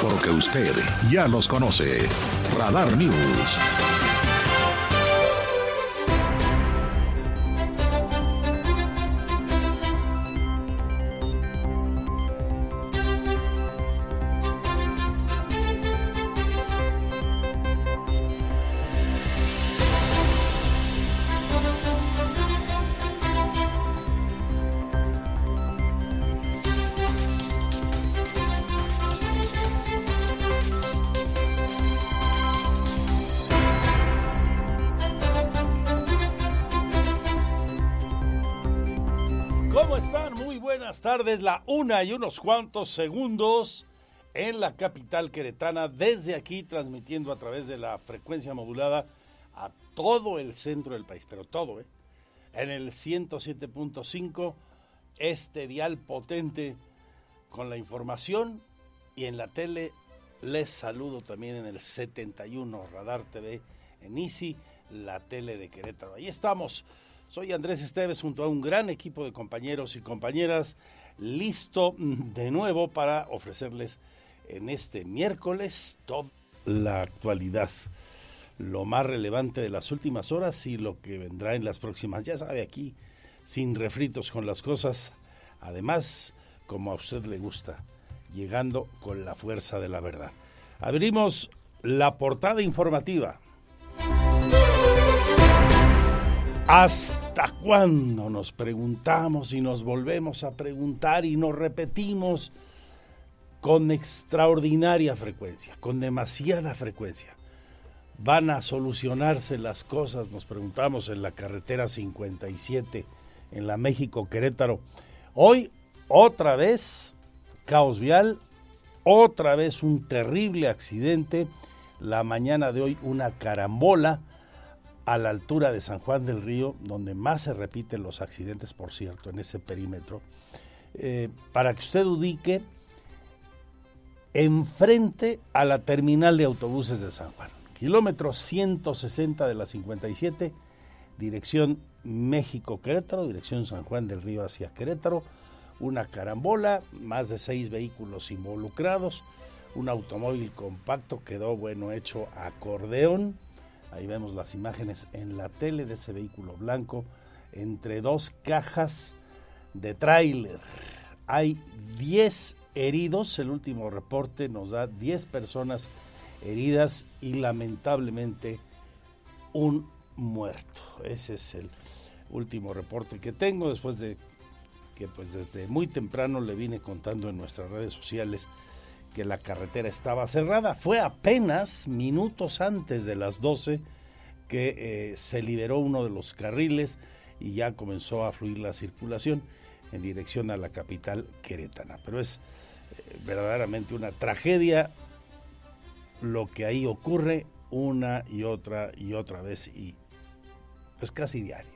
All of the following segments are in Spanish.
Porque usted ya los conoce. Radar News. Tardes, la una y unos cuantos segundos en la capital queretana, desde aquí transmitiendo a través de la frecuencia modulada a todo el centro del país, pero todo, ¿eh? En el 107.5, este dial potente con la información y en la tele les saludo también en el 71 Radar TV en Easy, la tele de Querétaro. Ahí estamos. Soy Andrés Esteves junto a un gran equipo de compañeros y compañeras listo de nuevo para ofrecerles en este miércoles toda la actualidad, lo más relevante de las últimas horas y lo que vendrá en las próximas. Ya sabe aquí, sin refritos con las cosas, además, como a usted le gusta, llegando con la fuerza de la verdad. Abrimos la portada informativa. ¿Hasta cuándo nos preguntamos y nos volvemos a preguntar y nos repetimos con extraordinaria frecuencia, con demasiada frecuencia? ¿Van a solucionarse las cosas? Nos preguntamos en la carretera 57, en la México Querétaro. Hoy, otra vez, caos vial, otra vez un terrible accidente. La mañana de hoy, una carambola a la altura de San Juan del Río, donde más se repiten los accidentes, por cierto, en ese perímetro, eh, para que usted ubique enfrente a la terminal de autobuses de San Juan. Kilómetro 160 de la 57, dirección México-Querétaro, dirección San Juan del Río hacia Querétaro, una carambola, más de seis vehículos involucrados, un automóvil compacto quedó, bueno, hecho acordeón, Ahí vemos las imágenes en la tele de ese vehículo blanco entre dos cajas de tráiler. Hay 10 heridos, el último reporte nos da 10 personas heridas y lamentablemente un muerto. Ese es el último reporte que tengo después de que pues desde muy temprano le vine contando en nuestras redes sociales que la carretera estaba cerrada. Fue apenas minutos antes de las 12 que eh, se liberó uno de los carriles y ya comenzó a fluir la circulación en dirección a la capital queretana. Pero es eh, verdaderamente una tragedia lo que ahí ocurre una y otra y otra vez y pues casi diario.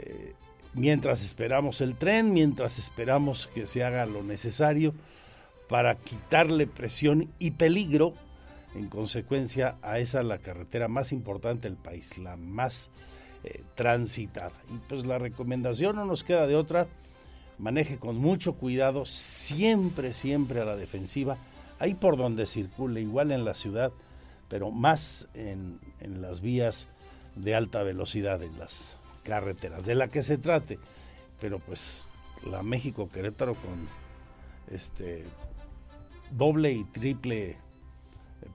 Eh, mientras esperamos el tren, mientras esperamos que se haga lo necesario, para quitarle presión y peligro en consecuencia a esa la carretera más importante del país, la más eh, transitada. Y pues la recomendación no nos queda de otra, maneje con mucho cuidado, siempre, siempre a la defensiva, ahí por donde circule, igual en la ciudad, pero más en, en las vías de alta velocidad, en las carreteras, de la que se trate. Pero pues la México Querétaro con este doble y triple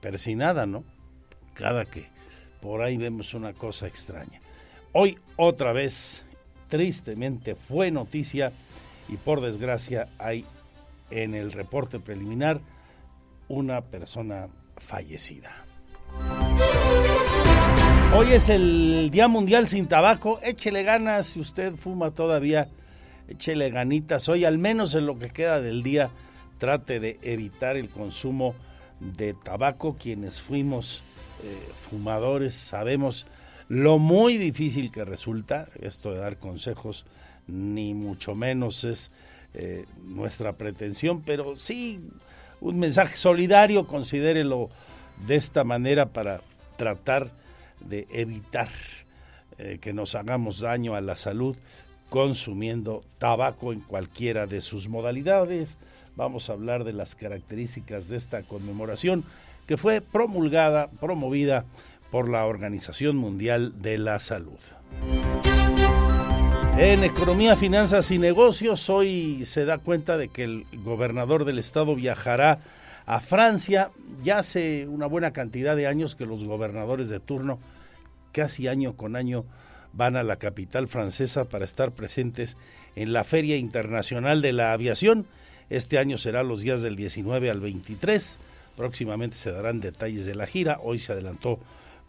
persinada, ¿no? Cada que por ahí vemos una cosa extraña. Hoy otra vez, tristemente, fue noticia y por desgracia hay en el reporte preliminar una persona fallecida. Hoy es el Día Mundial sin Tabaco. Échele ganas si usted fuma todavía. Échele ganitas hoy, al menos en lo que queda del día trate de evitar el consumo de tabaco. Quienes fuimos eh, fumadores sabemos lo muy difícil que resulta esto de dar consejos, ni mucho menos es eh, nuestra pretensión, pero sí un mensaje solidario, considérelo de esta manera para tratar de evitar eh, que nos hagamos daño a la salud consumiendo tabaco en cualquiera de sus modalidades. Vamos a hablar de las características de esta conmemoración que fue promulgada, promovida por la Organización Mundial de la Salud. En Economía, Finanzas y Negocios, hoy se da cuenta de que el gobernador del estado viajará a Francia. Ya hace una buena cantidad de años que los gobernadores de turno, casi año con año, van a la capital francesa para estar presentes en la Feria Internacional de la Aviación. Este año será los días del 19 al 23. Próximamente se darán detalles de la gira. Hoy se adelantó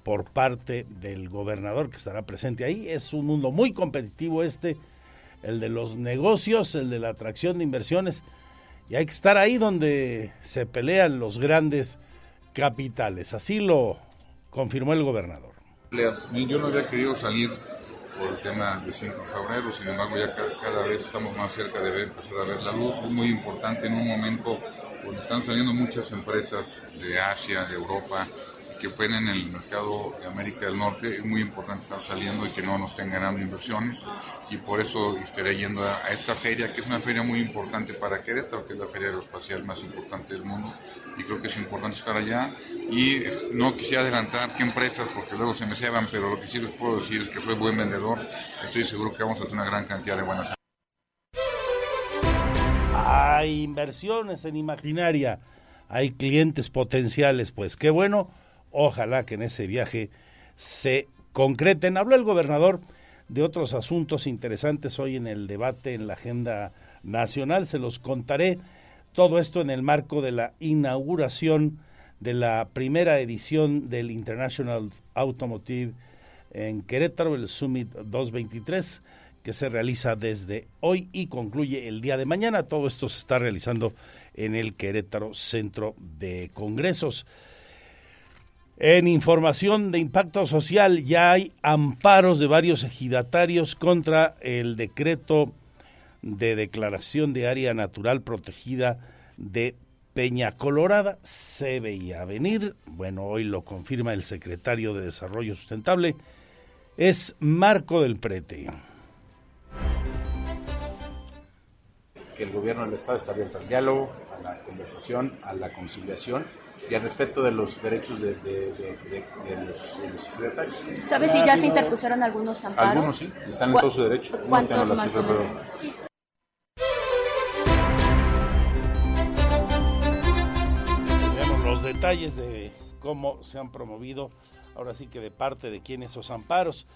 por parte del gobernador que estará presente ahí. Es un mundo muy competitivo este, el de los negocios, el de la atracción de inversiones. Y hay que estar ahí donde se pelean los grandes capitales. Así lo confirmó el gobernador. Yo no había querido salir por el tema del 5 de febrero, sin embargo ya cada, vez estamos más cerca de ver, empezar a ver la luz. Es muy importante en un momento donde están saliendo muchas empresas de Asia, de Europa, que operen en el mercado de América del Norte. Es muy importante estar saliendo y que no nos estén ganando inversiones. Y por eso estaré yendo a, esta feria, que es una feria muy importante para Querétaro, que es la feria aeroespacial más importante del mundo. Y creo que es importante estar allá. Y no quisiera adelantar qué empresas porque luego se me ceban, pero lo que sí les puedo decir es que soy buen vendedor, estoy seguro que vamos a tener una gran cantidad de buenas hay inversiones en imaginaria, hay clientes potenciales, pues. Qué bueno Ojalá que en ese viaje se concreten. Habló el gobernador de otros asuntos interesantes hoy en el debate en la agenda nacional. Se los contaré todo esto en el marco de la inauguración de la primera edición del International Automotive en Querétaro, el Summit 223, que se realiza desde hoy y concluye el día de mañana. Todo esto se está realizando en el Querétaro Centro de Congresos. En información de impacto social ya hay amparos de varios ejidatarios contra el decreto de declaración de área natural protegida de Peña Colorada. Se veía venir, bueno, hoy lo confirma el secretario de Desarrollo Sustentable, es Marco del Prete. Que el gobierno del Estado está abierto al diálogo, a la conversación, a la conciliación y al respeto de los derechos de, los, secretarios. ¿Sabes si ya se interpusieron algunos amparos? Algunos sí, están en todo su derecho. ¿Cuántos más o menos? los detalles de cómo se han promovido, ahora sí que de parte de quién esos amparos.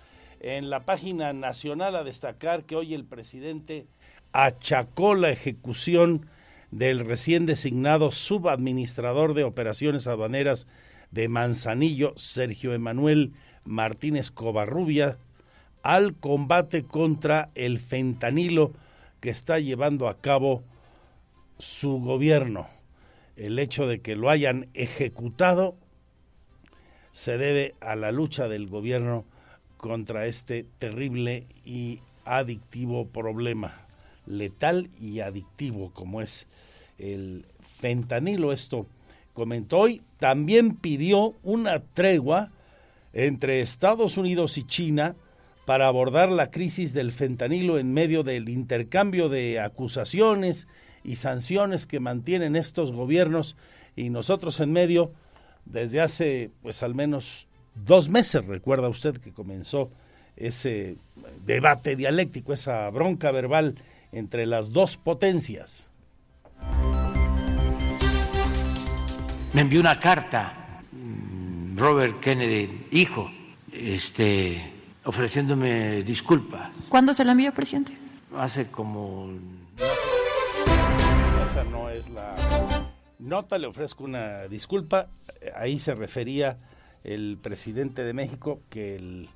En la página nacional a destacar que hoy el presidente achacó la ejecución del recién designado subadministrador de operaciones aduaneras de Manzanillo, Sergio Emanuel Martínez Covarrubia, al combate contra el fentanilo que está llevando a cabo su gobierno. El hecho de que lo hayan ejecutado se debe a la lucha del gobierno contra este terrible y adictivo problema letal y adictivo como es el fentanilo. Esto comentó hoy. También pidió una tregua entre Estados Unidos y China para abordar la crisis del fentanilo en medio del intercambio de acusaciones y sanciones que mantienen estos gobiernos y nosotros en medio desde hace pues al menos dos meses, recuerda usted que comenzó ese debate dialéctico, esa bronca verbal entre las dos potencias. Me envió una carta mm, Robert Kennedy, hijo, este, ofreciéndome disculpas. ¿Cuándo se la envió, presidente? Hace como... Esa no es la nota, le ofrezco una disculpa. Ahí se refería el presidente de México que el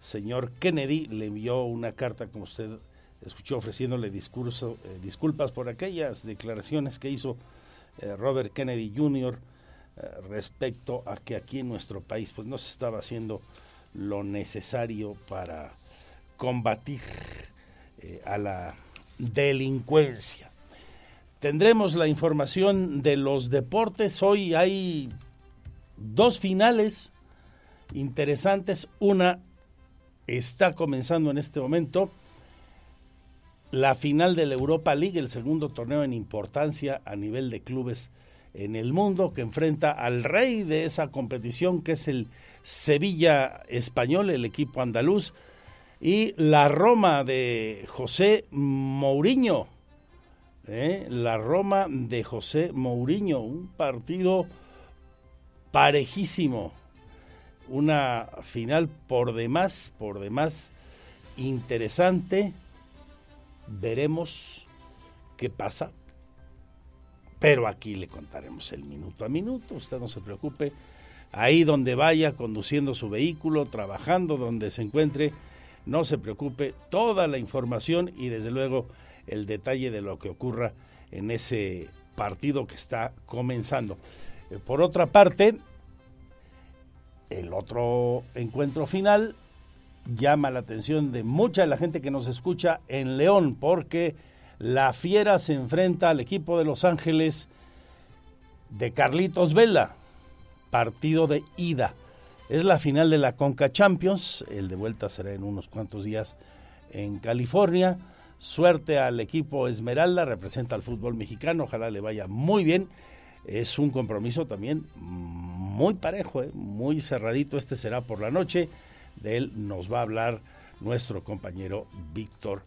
señor Kennedy le envió una carta, como usted escuchó ofreciéndole discurso, eh, disculpas por aquellas declaraciones que hizo eh, Robert Kennedy Jr. eh, respecto a que aquí en nuestro país pues no se estaba haciendo lo necesario para combatir a la delincuencia. Tendremos la información de los deportes. Hoy hay dos finales interesantes. Una está comenzando en este momento la final de la Europa League, el segundo torneo en importancia a nivel de clubes en el mundo, que enfrenta al rey de esa competición, que es el Sevilla español, el equipo andaluz, y la Roma de José Mourinho. ¿eh? La Roma de José Mourinho, un partido parejísimo, una final por demás, por demás interesante. Veremos qué pasa. Pero aquí le contaremos el minuto a minuto, usted no se preocupe. Ahí donde vaya, conduciendo su vehículo, trabajando, donde se encuentre, no se preocupe, toda la información y desde luego el detalle de lo que ocurra en ese partido que está comenzando. Eh, por otra parte, el otro encuentro final llama la atención de mucha de la gente que nos escucha en León, porque la Fiera se enfrenta al equipo de Los Ángeles de Carlitos Vela, partido de ida. Es la final de la Conca Champions, el de vuelta será en unos cuantos días en California. Suerte al equipo Esmeralda, representa al fútbol mexicano, ojalá le vaya muy bien. Es un compromiso también muy parejo, ¿eh? muy cerradito. Este será por la noche. De él nos va a hablar nuestro compañero Víctor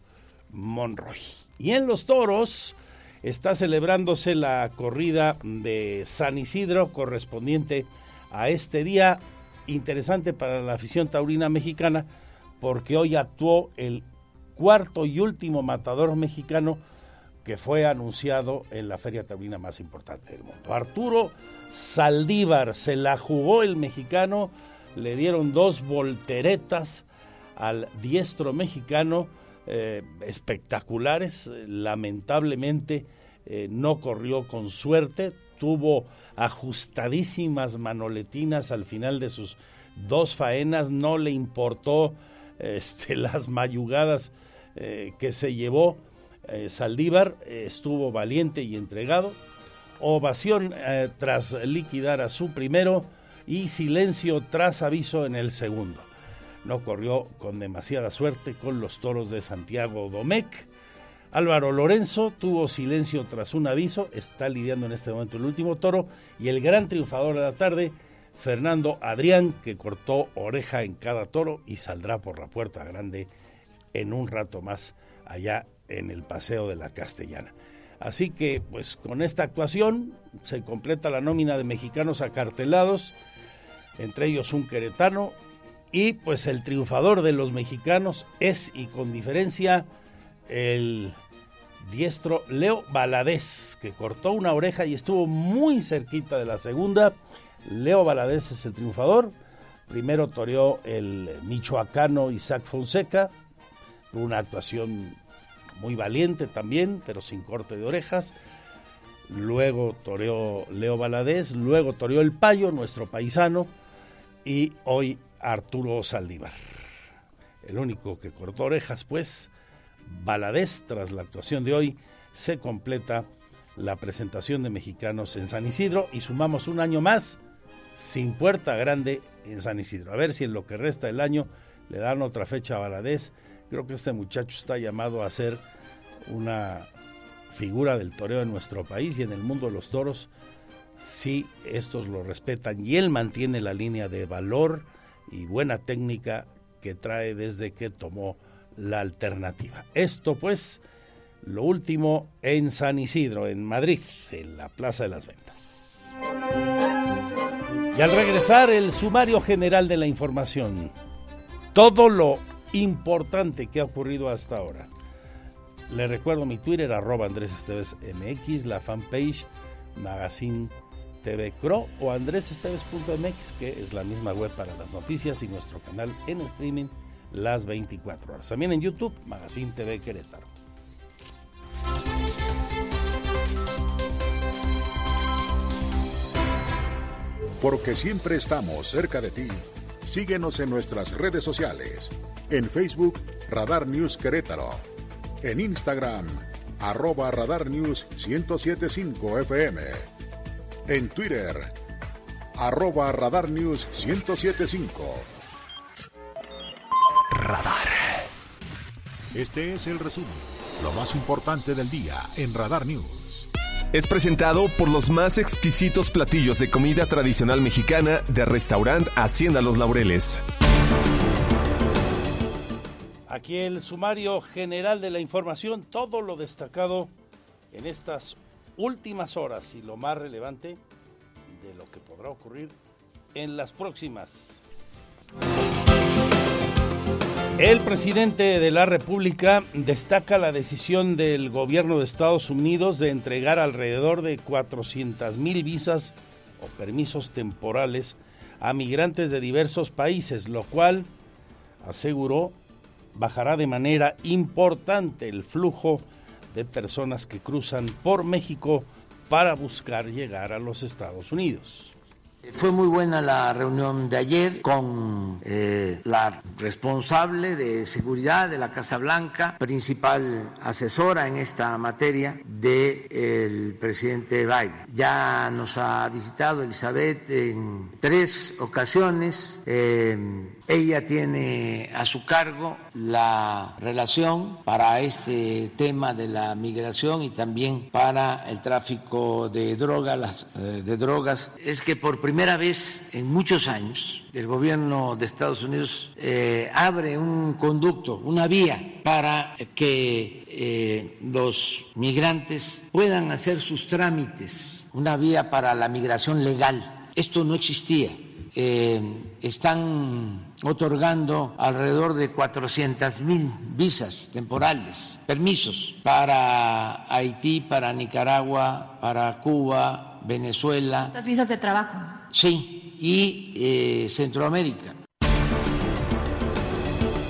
Monroy. Y en los toros está celebrándose la corrida de San Isidro correspondiente a este día interesante para la afición taurina mexicana porque hoy actuó el cuarto y último matador mexicano que fue anunciado en la feria taurina más importante del mundo. Arturo Saldívar se la jugó el mexicano, le dieron dos volteretas al diestro mexicano eh, espectaculares, lamentablemente eh, no corrió con suerte, tuvo ajustadísimas manoletinas al final de sus dos faenas, no le importó este, las mayugadas eh, que se llevó Saldívar. Estuvo valiente y entregado. Ovación tras liquidar a su primero y silencio tras aviso en el segundo. No corrió con demasiada suerte con los toros de Santiago Domecq. Álvaro Lorenzo tuvo silencio tras un aviso, está lidiando en este momento el último toro. Y el gran triunfador de la tarde, Fernando Adrián, que cortó oreja en cada toro y saldrá por la puerta grande en un rato más allá en el Paseo de la Castellana. Así que, pues con esta actuación se completa la nómina de mexicanos acartelados, entre ellos un queretano, y pues el triunfador de los mexicanos es, y con diferencia, el diestro Leo Valadez, que cortó una oreja y estuvo muy cerquita de la segunda. Leo Valadez es el triunfador. Primero toreó el michoacano Isaac Fonseca, una actuación muy valiente también, pero sin corte de orejas. Luego toreó Leo Valadez, luego toreó el Payo, nuestro paisano, y hoy Arturo Saldívar. El único que cortó orejas, pues, Valadez, tras la actuación de hoy, se completa la presentación de mexicanos en San Isidro y sumamos un año más sin puerta grande en San Isidro. A ver si en lo que resta del año le dan otra fecha a Valadez. Creo que este muchacho está llamado a ser una figura del toreo en nuestro país y en el mundo de los toros, si estos lo respetan y él mantiene la línea de valor y buena técnica que trae desde que tomó la alternativa. Esto pues, lo último en San Isidro, en Madrid, en la Plaza de las Ventas. Y al regresar el sumario general de la información, todo lo importante que ha ocurrido hasta ahora. Le recuerdo mi Twitter, arroba Andrés Esteves MX, la fanpage Magazine TV Cro o andresesteves.mx, que es la misma web para las noticias y nuestro canal en streaming las 24 horas. También en YouTube, Magazine TV Querétaro. Porque siempre estamos cerca de ti. Síguenos en nuestras redes sociales. En Facebook, Radar News Querétaro. En Instagram, arroba Radar News 1075 FM. En Twitter, arroba Radar News 1075. Radar. Este es el resumen, lo más importante del día en Radar News. Es presentado por los más exquisitos platillos de comida tradicional mexicana de restaurante Hacienda Los Laureles. Aquí el sumario general de la información, todo lo destacado en estas últimas horas y lo más relevante de lo que podrá ocurrir en las próximas. El presidente de la República destaca la decisión del gobierno de Estados Unidos de entregar alrededor de 400 mil visas o permisos temporales a migrantes de diversos países, lo cual, aseguró, bajará de manera importante el flujo personas que cruzan por México para buscar llegar a los Estados Unidos. Fue muy buena la reunión de ayer con eh, la responsable de seguridad de la Casa Blanca, principal asesora en esta materia del presidente Biden. Ya nos ha visitado Elizabeth en tres ocasiones. Eh, ella tiene a su cargo la relación para este tema de la migración y también para el tráfico de drogas. Eh, drogas. Es que por primera vez en muchos años el gobierno de Estados Unidos eh, abre un conducto, una vía para que eh, los migrantes puedan hacer sus trámites, una vía para la migración legal. Esto no existía. están otorgando alrededor de 400 mil visas temporales, permisos para Haití, para Nicaragua, para Cuba, Venezuela. Las visas de trabajo. Sí, y eh, Centroamérica.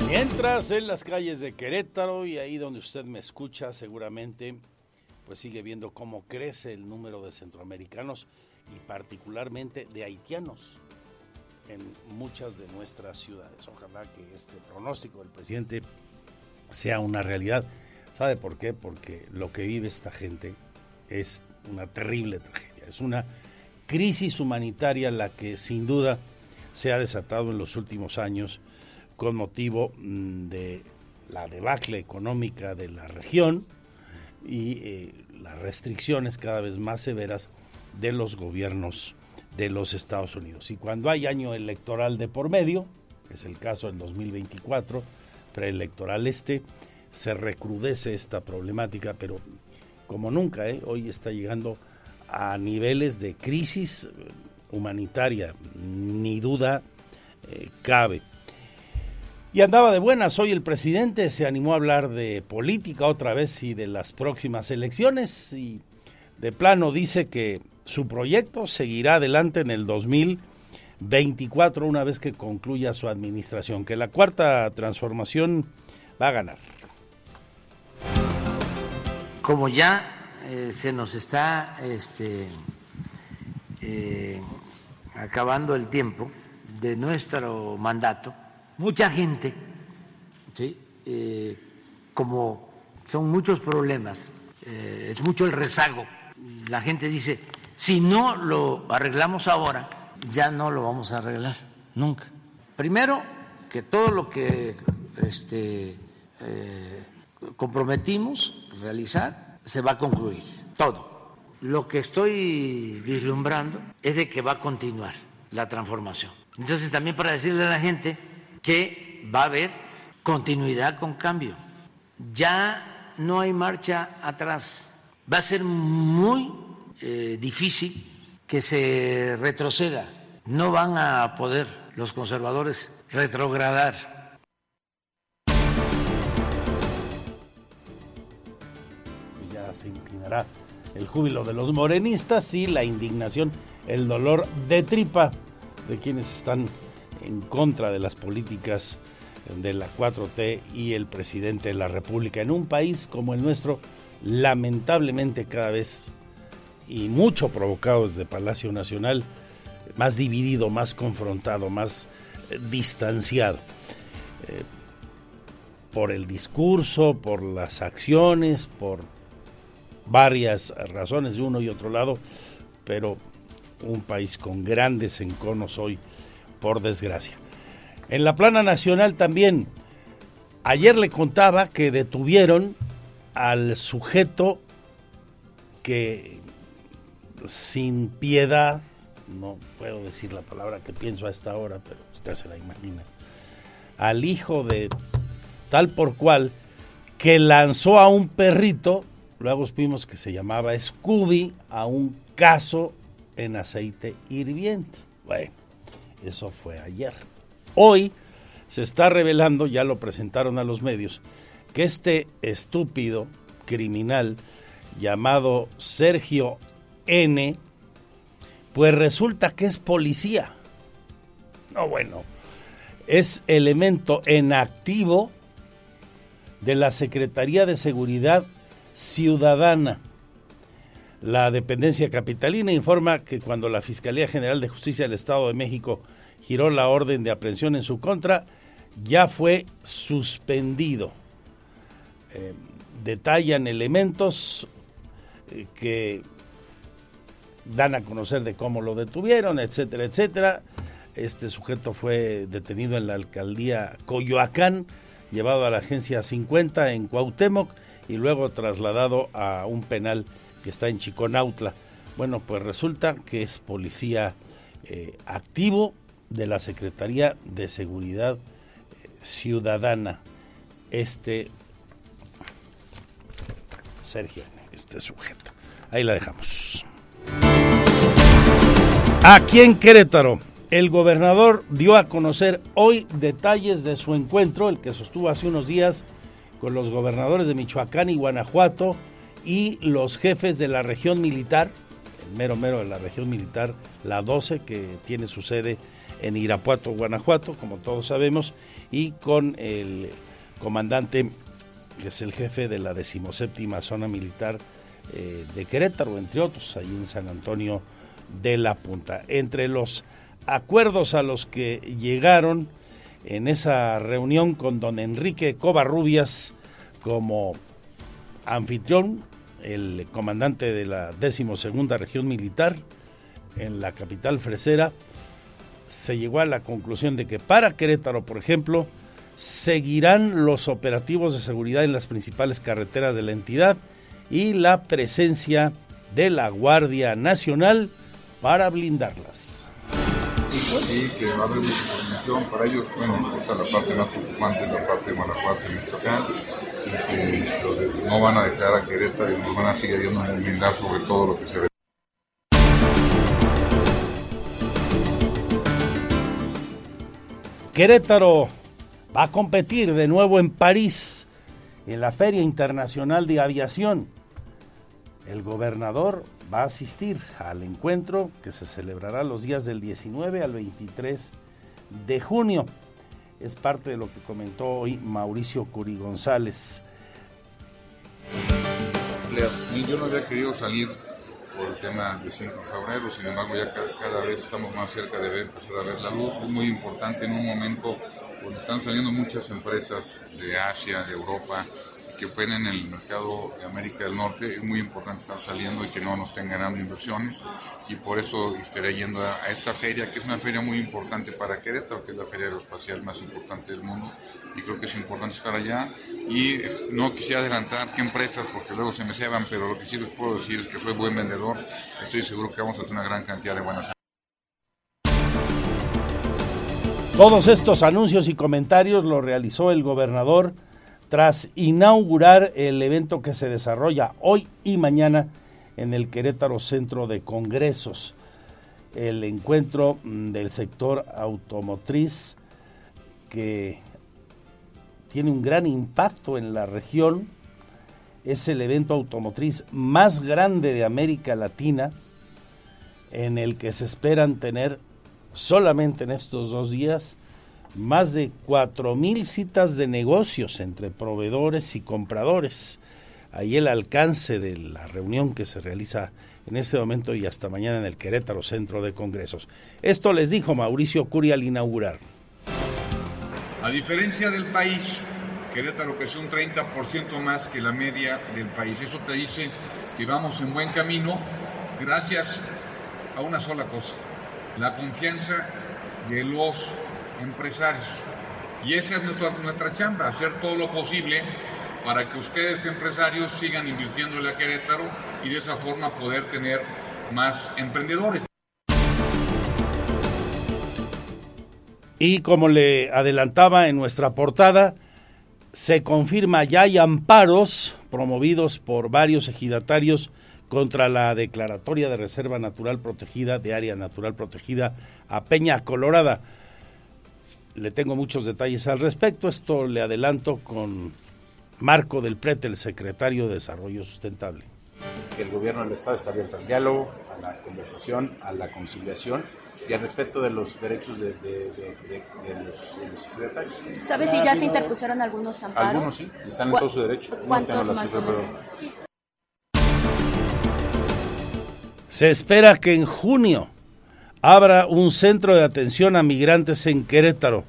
Mientras en las calles de Querétaro y ahí donde usted me escucha seguramente, pues sigue viendo cómo crece el número de centroamericanos y particularmente de haitianos en muchas de nuestras ciudades. Ojalá que este pronóstico del presidente sea una realidad. ¿Sabe por qué? Porque lo que vive esta gente es una terrible tragedia. Es una crisis humanitaria la que sin duda se ha desatado en los últimos años con motivo mm, de la debacle económica de la región y eh, las restricciones cada vez más severas de los gobiernos de los Estados Unidos. Y cuando hay año electoral de por medio, es el caso del 2024, preelectoral este, se recrudece esta problemática, pero como nunca, ¿eh? hoy está llegando a niveles de crisis humanitaria, ni duda eh, cabe. Y andaba de buenas, hoy el presidente se animó a hablar de política otra vez y de las próximas elecciones y de plano dice que su proyecto seguirá adelante en el 2024 una vez que concluya su administración, que la cuarta transformación va a ganar. Como ya eh, se nos está este, eh, acabando el tiempo de nuestro mandato, mucha gente, ¿sí? Eh, como son muchos problemas, es mucho el rezago, la gente dice, si no lo arreglamos ahora, ya no lo vamos a arreglar nunca. Primero, que todo lo que este, comprometimos realizar se va a concluir, todo. Lo que estoy vislumbrando es de que va a continuar la transformación. Entonces también para decirle a la gente que va a haber continuidad con cambio. Ya no hay marcha atrás. Va a ser muy eh, difícil que se retroceda. No van a poder los conservadores retrogradar. Se inclinará el júbilo de los morenistas y la indignación, el dolor de tripa de quienes están en contra de las políticas de la 4T y el presidente de la República en un país como el nuestro, lamentablemente cada vez y mucho provocados de Palacio Nacional, más dividido, más confrontado, más eh, distanciado. Eh, por el discurso, por las acciones, por varias razones de uno y otro lado, pero un país con grandes enconos hoy, por desgracia. En la plana nacional también, ayer le contaba que detuvieron al sujeto que sin piedad, no puedo decir la palabra que pienso a esta hora, pero usted se la imagina, al hijo de tal por cual que lanzó a un perrito, luego supimos que se llamaba Scooby, a un caso en aceite hirviente. Bueno, eso fue ayer. Hoy se está revelando, ya lo presentaron a los medios, que este estúpido criminal llamado Sergio N, pues resulta que es policía. No, bueno, es elemento en activo de la Secretaría de Seguridad Ciudadana. La dependencia capitalina informa que cuando la Fiscalía General de Justicia del Estado de México giró la orden de aprehensión en su contra, ya fue suspendido. Eh, detallan elementos eh, que dan a conocer de cómo lo detuvieron, etcétera, etcétera. Este sujeto fue detenido en la alcaldía Coyoacán, llevado a la agencia 50 en Cuauhtémoc y luego trasladado a un penal que está en Chiconautla. Bueno, pues resulta que es policía eh, activo de la Secretaría de Seguridad eh, Ciudadana, este Sergio, este sujeto. Ahí la dejamos. Aquí en Querétaro, el gobernador dio a conocer hoy detalles de su encuentro, el que sostuvo hace unos días con los gobernadores de Michoacán y Guanajuato y los jefes de la región militar, el mero mero de la región militar, la 12, que tiene su sede en Irapuato, Guanajuato, como todos sabemos, y con el comandante, que es el jefe de la decimoséptima zona militar eh, de Querétaro, entre otros, ahí en San Antonio de la Punta. Entre los acuerdos a los que llegaron en esa reunión con don Enrique Covarrubias como anfitrión, el comandante de la decimosegunda región militar en la capital fresera, se llegó a la conclusión de que para Querétaro, por ejemplo, seguirán los operativos de seguridad en las principales carreteras de la entidad y la presencia de la Guardia Nacional para blindarlas. Sí, que va a haber mucha coordinación para ellos, bueno, esta la parte más preocupante la parte de Guanajuato y Michoacán, y que no van a dejar a Querétaro y nos van a seguir yendo a blindar sobre todo lo que se ve. Querétaro va a competir de nuevo en París, en la Feria Internacional de Aviación. El gobernador va a asistir al encuentro que se celebrará los días del 19 al 23 de junio. Es parte de lo que comentó hoy Mauricio Curi González. Yo no había querido salir por el tema de 5 de febrero, sin embargo ya cada, vez estamos más cerca de ver, empezar a ver la luz. Es muy importante en un momento donde están saliendo muchas empresas de Asia, de Europa, que operen en el mercado de América del Norte, es muy importante estar saliendo y que no nos estén ganando inversiones. Y por eso estaré yendo a, esta feria, que es una feria muy importante para Querétaro, que es la feria aeroespacial más importante del mundo. Y creo que es importante estar allá. Y no quisiera adelantar qué empresas porque luego se me ceban, pero lo que sí les puedo decir es que soy buen vendedor, estoy seguro que vamos a tener una gran cantidad de buenas Todos estos anuncios y comentarios lo realizó el gobernador tras inaugurar el evento que se desarrolla hoy y mañana en el Querétaro Centro de Congresos, el encuentro mm, del sector automotriz que tiene un gran impacto en la región, es el evento automotriz más grande de América Latina, en el que se esperan tener solamente en estos dos días más de mil citas de negocios entre proveedores y compradores. Ahí el alcance de la reunión que se realiza en este momento y hasta mañana en el Querétaro Centro de Congresos. Esto les dijo Mauricio Curi al inaugurar. A diferencia del país, Querétaro creció un 30% más que la media del país. Eso te dice que vamos en buen camino gracias a una sola cosa, la confianza de los empresarios. Y esa es nuestra, nuestra chamba, hacer todo lo posible para que ustedes empresarios sigan invirtiendo en la Querétaro y de esa forma poder tener más emprendedores. Y como le adelantaba en nuestra portada, se confirma ya hay amparos promovidos por varios ejidatarios contra la declaratoria de Reserva Natural Protegida de Área Natural Protegida a Peña Colorada. Le tengo muchos detalles al respecto. Esto le adelanto con Marco del Prete, el secretario de Desarrollo Sustentable. El gobierno del Estado está abierto al diálogo, a la conversación, a la conciliación y al respeto de los derechos de, de, de, de los, los secretarios. ¿Sabe si ya se interpusieron algunos amparos? Algunos sí, están en todo su derecho. ¿Cuántos No más cifra, o pero- menos? Se espera que en junio abra un centro de atención a migrantes en Querétaro.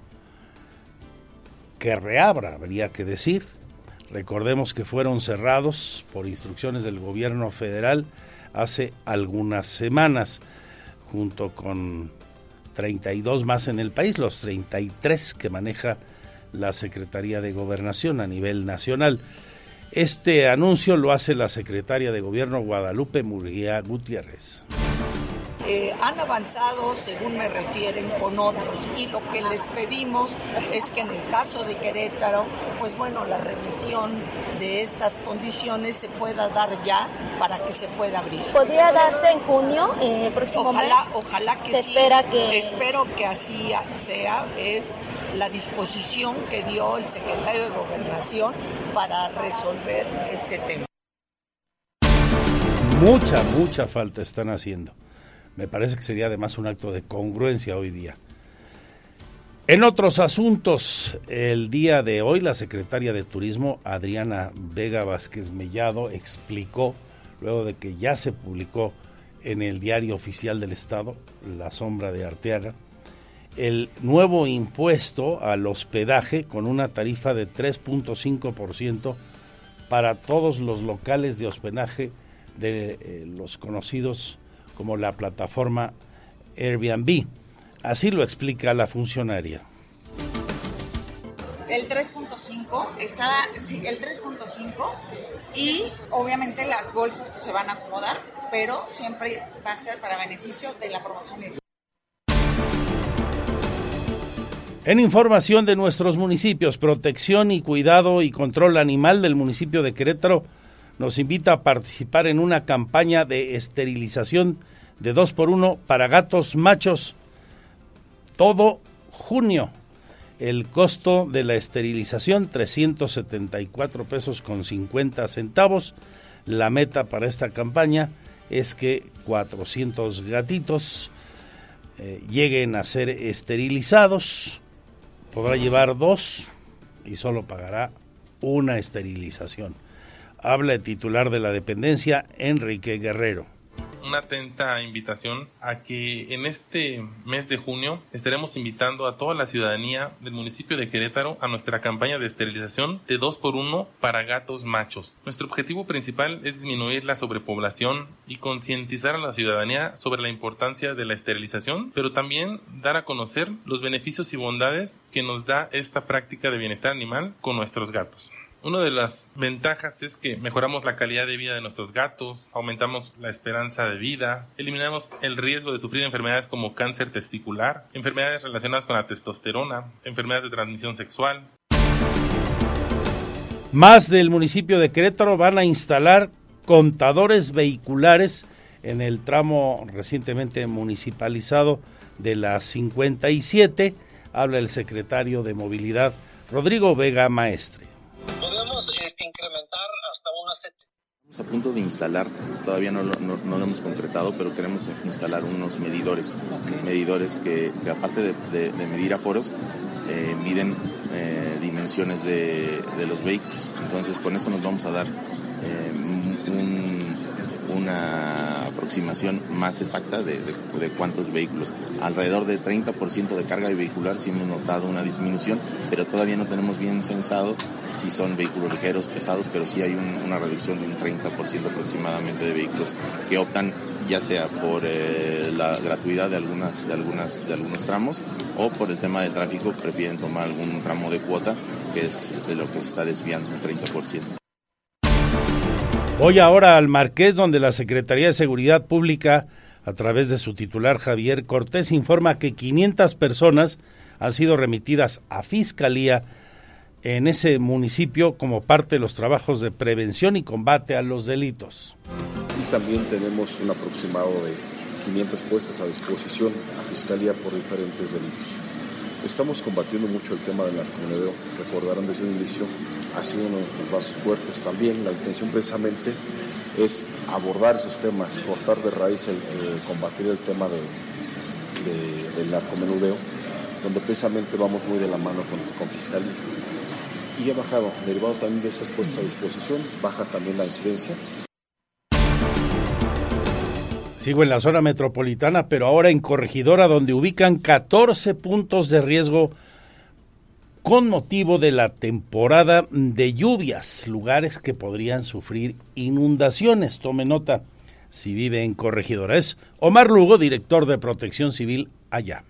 Que reabra, habría que decir. Recordemos que fueron cerrados por instrucciones del gobierno federal hace algunas semanas, junto con 32 más en el país, los 33 que maneja la Secretaría de Gobernación a nivel nacional. Este anuncio lo hace la secretaria de Gobierno Guadalupe Murguía Gutiérrez. Eh, han avanzado, según me refieren, con otros y lo que les pedimos es que en el caso de Querétaro, pues bueno, la revisión de estas condiciones se pueda dar ya para que se pueda abrir. ¿Podría darse en junio, eh, próximo Ojalá, mes? ojalá que Se sí. espera que- Espero que así sea. Es la disposición que dio el secretario de Gobernación para resolver este tema. Mucha, mucha falta están haciendo. Me parece que sería además un acto de congruencia hoy día. En otros asuntos, el día de hoy la secretaria de Turismo, Adriana Vega Vázquez Mellado, explicó, luego de que ya se publicó en el diario oficial del Estado, La Sombra de Arteaga, el nuevo impuesto al hospedaje con una tarifa de 3.5% para todos los locales de hospedaje de eh, los conocidos como la plataforma Airbnb. Así lo explica la funcionaria. El 3.5 está, sí, el 3.5 y obviamente las bolsas pues, se van a acomodar, pero siempre va a ser para beneficio de la promoción En información de nuestros municipios, protección y cuidado y control animal del municipio de Querétaro nos invita a participar en una campaña de esterilización de 2 por 1 para gatos machos todo junio. El costo de la esterilización 374 pesos con 50 centavos. La meta para esta campaña es que 400 gatitos eh, lleguen a ser esterilizados. Podrá llevar dos y solo pagará una esterilización. Habla el titular de la dependencia, Enrique Guerrero. una atenta invitación a que en este mes de junio estaremos invitando a toda la ciudadanía del municipio de Querétaro a nuestra campaña de esterilización de 2 por 1 para gatos machos. Nuestro objetivo principal es disminuir la sobrepoblación y concientizar a la ciudadanía sobre la importancia de la esterilización, pero también dar a conocer los beneficios y bondades que nos da esta práctica de bienestar animal con nuestros gatos. Una de las ventajas es que mejoramos la calidad de vida de nuestros gatos, aumentamos la esperanza de vida, eliminamos el riesgo de sufrir enfermedades como cáncer testicular, enfermedades relacionadas con la testosterona, enfermedades de transmisión sexual. Más del municipio de Querétaro van a instalar contadores vehiculares en el tramo recientemente municipalizado de la 57. Habla el secretario de Movilidad, Rodrigo Vega Maestre. Podemos este, incrementar hasta unas Estamos a punto de instalar, todavía no lo, no, no lo hemos concretado, pero queremos instalar unos medidores, medidores que, que aparte de, de- de medir aforos, eh, miden eh, dimensiones de, de los vehículos. Entonces con eso nos vamos a dar eh, un- una aproximación más exacta de, de, cuántos vehículos. Alrededor de 30% de carga vehicular sí hemos notado una disminución, pero todavía no tenemos bien censado si son vehículos ligeros, pesados, pero sí hay una reducción de un 30% aproximadamente de vehículos que optan ya sea por eh, la gratuidad de algunas de algunas de algunos tramos o por el tema del tráfico prefieren tomar algún tramo de cuota que es de lo que se está desviando un 30%. Voy ahora al Marqués, donde la Secretaría de Seguridad Pública, a través de su titular Javier Cortés, informa que 500 personas han sido remitidas a Fiscalía en ese municipio como parte de los trabajos de prevención y combate a los delitos. Y también tenemos un aproximado de 500 puestas a disposición a Fiscalía por diferentes delitos. Estamos combatiendo mucho el tema del narcomenudeo. Recordarán desde un inicio, ha sido uno de nuestros vasos fuertes también. La intención precisamente es abordar esos temas, cortar de raíz, el, eh, combatir el tema de, del narcomenudeo, donde precisamente vamos muy de la mano con, con Fiscalía. Y ha bajado, derivado también de esas puestas a disposición, baja también la incidencia Sigo en la zona metropolitana, pero ahora en Corregidora, donde ubican 14 puntos de riesgo con motivo de la temporada de lluvias, lugares que podrían sufrir inundaciones. Tome nota si vive en Corregidora. Es Omar Lugo, director de Protección Civil allá.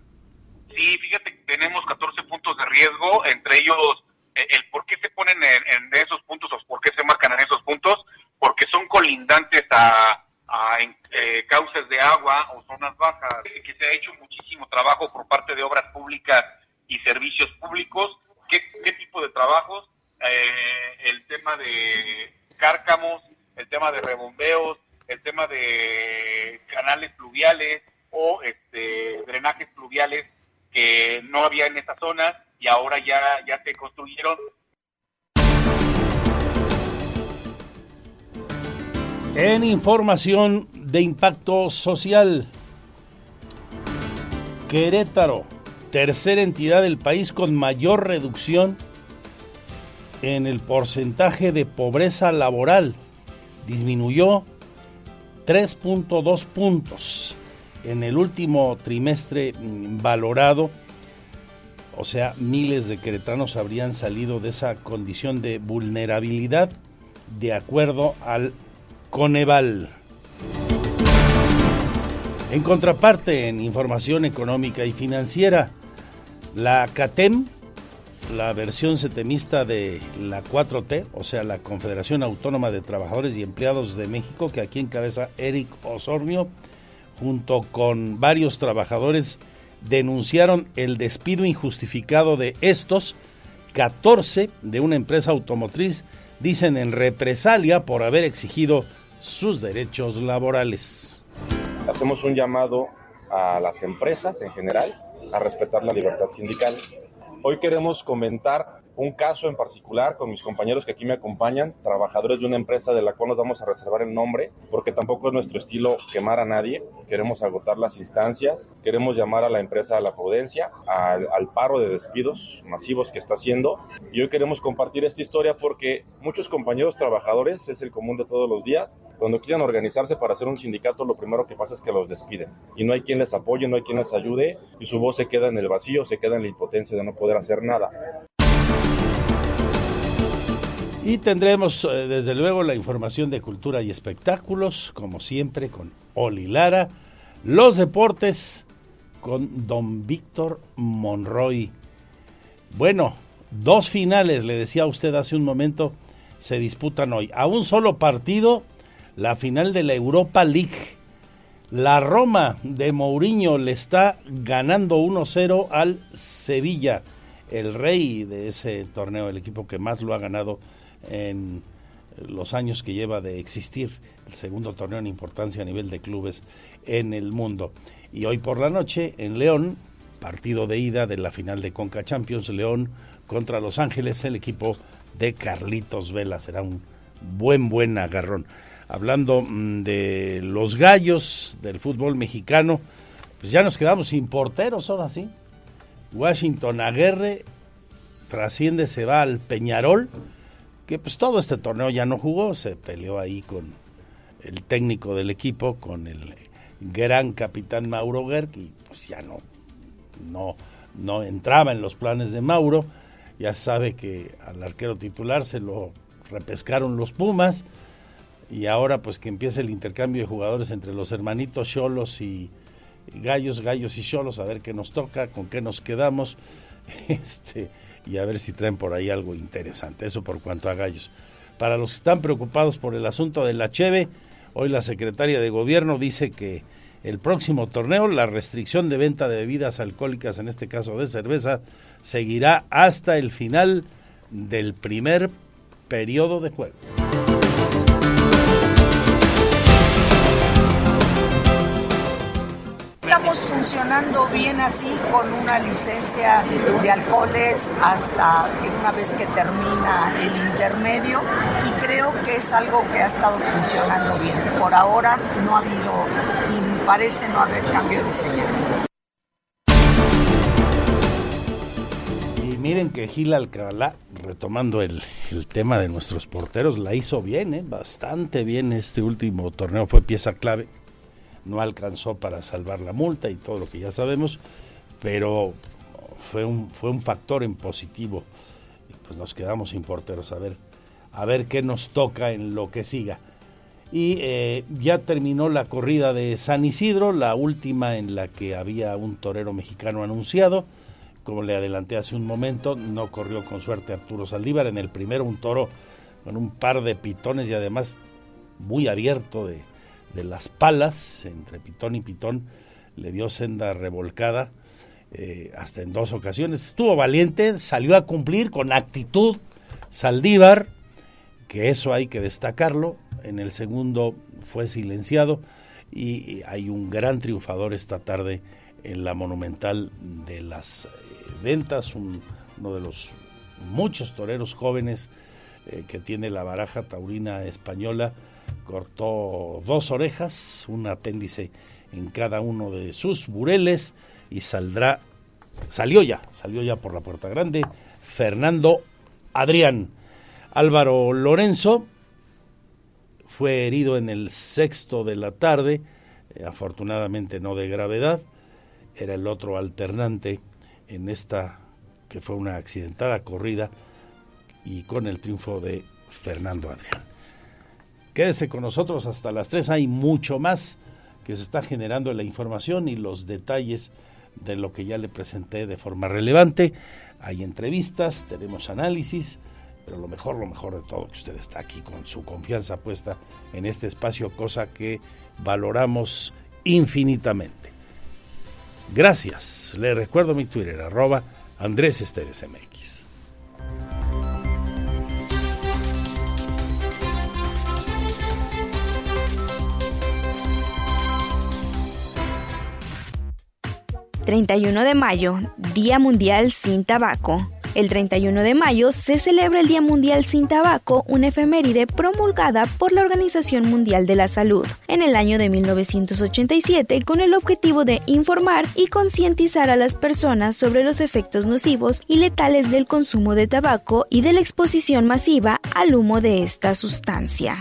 Sí, fíjate tenemos 14 puntos de riesgo, entre ellos eh, el por qué se ponen en, en esos puntos o por qué se marcan en esos puntos, porque son colindantes a a eh, cauces de agua o zonas bajas, que se ha hecho muchísimo trabajo por parte de obras públicas y servicios públicos. ¿Qué, tipo de trabajos? Eh, el tema de cárcamos, el tema de rebombeos, el tema de canales fluviales o este, drenajes fluviales que no había en esta zona y ahora ya, ya se construyeron En información de impacto social, Querétaro, tercera entidad del país con mayor reducción en el porcentaje de pobreza laboral, disminuyó 3.2 puntos en el último trimestre mm, valorado. O sea, miles de queretanos habrían salido de esa condición de vulnerabilidad de acuerdo al Coneval. En contraparte, en información económica y financiera, la CATEM, la versión setemista de la 4T, o sea, la Confederación Autónoma de Trabajadores y Empleados de México, que aquí encabeza Eric Osornio, junto con varios trabajadores, denunciaron el despido injustificado de estos 14 de una empresa automotriz, dicen en represalia por haber exigido sus derechos laborales. Hacemos un llamado a las empresas en general a respetar la libertad sindical. Hoy queremos comentar un caso en particular con mis compañeros que aquí me acompañan, trabajadores de una empresa de la cual nos vamos a reservar el nombre, porque tampoco es nuestro estilo quemar a nadie. Queremos agotar las instancias, queremos llamar a la empresa a la prudencia, al, al paro de despidos masivos que está haciendo. Y hoy queremos compartir esta historia porque muchos compañeros trabajadores, es el común de todos los días, cuando quieren organizarse para hacer un sindicato, lo primero que pasa es que los despiden. Y no hay quien les apoye, no hay quien les ayude, y su voz se queda en el vacío, se queda en la impotencia de no poder hacer nada. Y tendremos eh, desde luego la información de cultura y espectáculos, como siempre, con Oli Lara. Los deportes con don Víctor Monroy. Bueno, dos finales, le decía a usted hace un momento, se disputan hoy. A un solo partido, la final de la Europa League. La Roma de Mourinho le está ganando 1-0 al Sevilla, el rey de ese torneo, el equipo que más lo ha ganado en los años que lleva de existir, el segundo torneo en importancia a nivel de clubes en el mundo. Y hoy por la noche en León, partido de ida de la final de Conca Champions, León contra Los Ángeles, el equipo de Carlitos Vela. Será un buen, buen agarrón. Hablando mm, de los gallos del fútbol mexicano, pues ya nos quedamos sin porteros ahora sí. Washington Aguerre trasciende, se va al Peñarol que pues todo este torneo ya no jugó, se peleó ahí con el técnico del equipo con el gran capitán Mauro Gerg y pues ya no, no, no entraba en los planes de Mauro. Ya sabe que al arquero titular se lo repescaron los Pumas y ahora pues que empieza el intercambio de jugadores entre los hermanitos Cholos y, Gallos, Gallos y Cholos, a ver qué nos toca, con qué nos quedamos, este, y a ver si traen por ahí algo interesante. Eso por cuanto a Gallos. Para los que están preocupados por el asunto de la Cheve, hoy la secretaria de Gobierno dice que el próximo torneo la restricción de venta de bebidas alcohólicas, en este caso de cerveza, seguirá hasta el final del primer periodo de juego. Funcionando bien así con una licencia de alcoholes hasta una vez que termina el intermedio y creo que es algo que ha estado funcionando bien. Por ahora no ha habido y parece no haber cambio de señal. Y miren que Gil Alcalá, retomando el, el, tema de nuestros porteros, la hizo bien, ¿eh? bastante bien este último torneo, fue pieza clave no alcanzó para salvar la multa y todo lo que ya sabemos, pero fue un, fue un factor en positivo. Pues nos quedamos sin porteros, a ver, a ver qué nos toca en lo que siga. Y eh, ya terminó la corrida de San Isidro, la última en la que había un torero mexicano anunciado. Como le adelanté hace un momento, no corrió con suerte Arturo Saldívar. En el primero un toro con un par de pitones y además muy abierto de, de las palas, entre pitón y pitón, le dio senda revolcada eh, hasta en dos ocasiones. Estuvo valiente, salió a cumplir con actitud Saldívar, que eso hay que destacarlo. En el segundo fue silenciado y hay un gran triunfador esta tarde en la monumental de las eh, ventas, uno de los muchos toreros jóvenes eh, que tiene la baraja taurina española cortó dos orejas, un apéndice en cada uno de sus bureles y saldrá, salió ya, salió ya por la puerta grande, Fernando Adrián. Álvaro Lorenzo fue herido en el sexto de la tarde, eh, afortunadamente no de gravedad, era el otro alternante en esta que fue una accidentada corrida y con el triunfo de Fernando Adrián. Quédese con nosotros hasta las 3. Hay mucho más que se está generando en la información y los detalles de lo que ya le presenté de forma relevante. Hay entrevistas, tenemos análisis, pero lo mejor, lo mejor de todo, que usted está aquí con su confianza puesta en este espacio, cosa que valoramos infinitamente. Gracias. Le recuerdo mi Twitter, arroba Andrés Esteres MX. 31 de mayo, Día Mundial sin Tabaco. El 31 de mayo se celebra el Día Mundial sin Tabaco, una efeméride promulgada por la Organización Mundial de la Salud en el año de 1987 con el objetivo de informar y concientizar a las personas sobre los efectos nocivos y letales del consumo de tabaco y de la exposición masiva al humo de esta sustancia.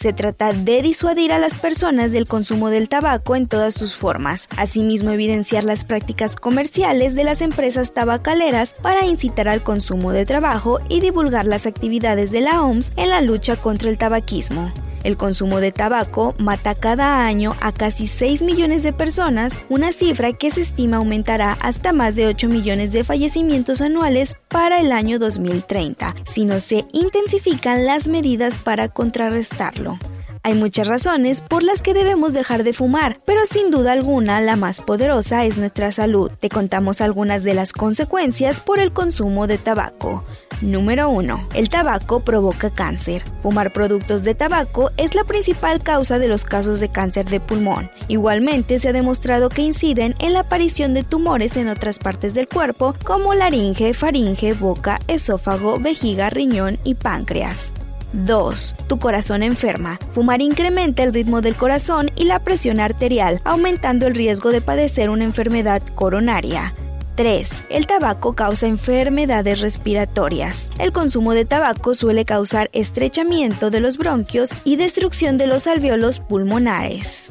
Se trata de disuadir a las personas del consumo del tabaco en todas sus formas, asimismo evidenciar las prácticas comerciales de las empresas tabacaleras para incitar al consumo de trabajo y divulgar las actividades de la OMS en la lucha contra el tabaquismo. El consumo de tabaco mata cada año a casi 6 millones de personas, una cifra que se estima aumentará hasta más de 8 millones de fallecimientos anuales para el año 2030, si no se intensifican las medidas para contrarrestarlo. Hay muchas razones por las que debemos dejar de fumar, pero sin duda alguna la más poderosa es nuestra salud. Te contamos algunas de las consecuencias por el consumo de tabaco. Número 1. El tabaco provoca cáncer. Fumar productos de tabaco es la principal causa de los casos de cáncer de pulmón. Igualmente se ha demostrado que inciden en la aparición de tumores en otras partes del cuerpo como laringe, faringe, boca, esófago, vejiga, riñón y páncreas. 2. Tu corazón enferma. Fumar incrementa el ritmo del corazón y la presión arterial, aumentando el riesgo de padecer una enfermedad coronaria. 3. El tabaco causa enfermedades respiratorias. El consumo de tabaco suele causar estrechamiento de los bronquios y destrucción de los alveolos pulmonares.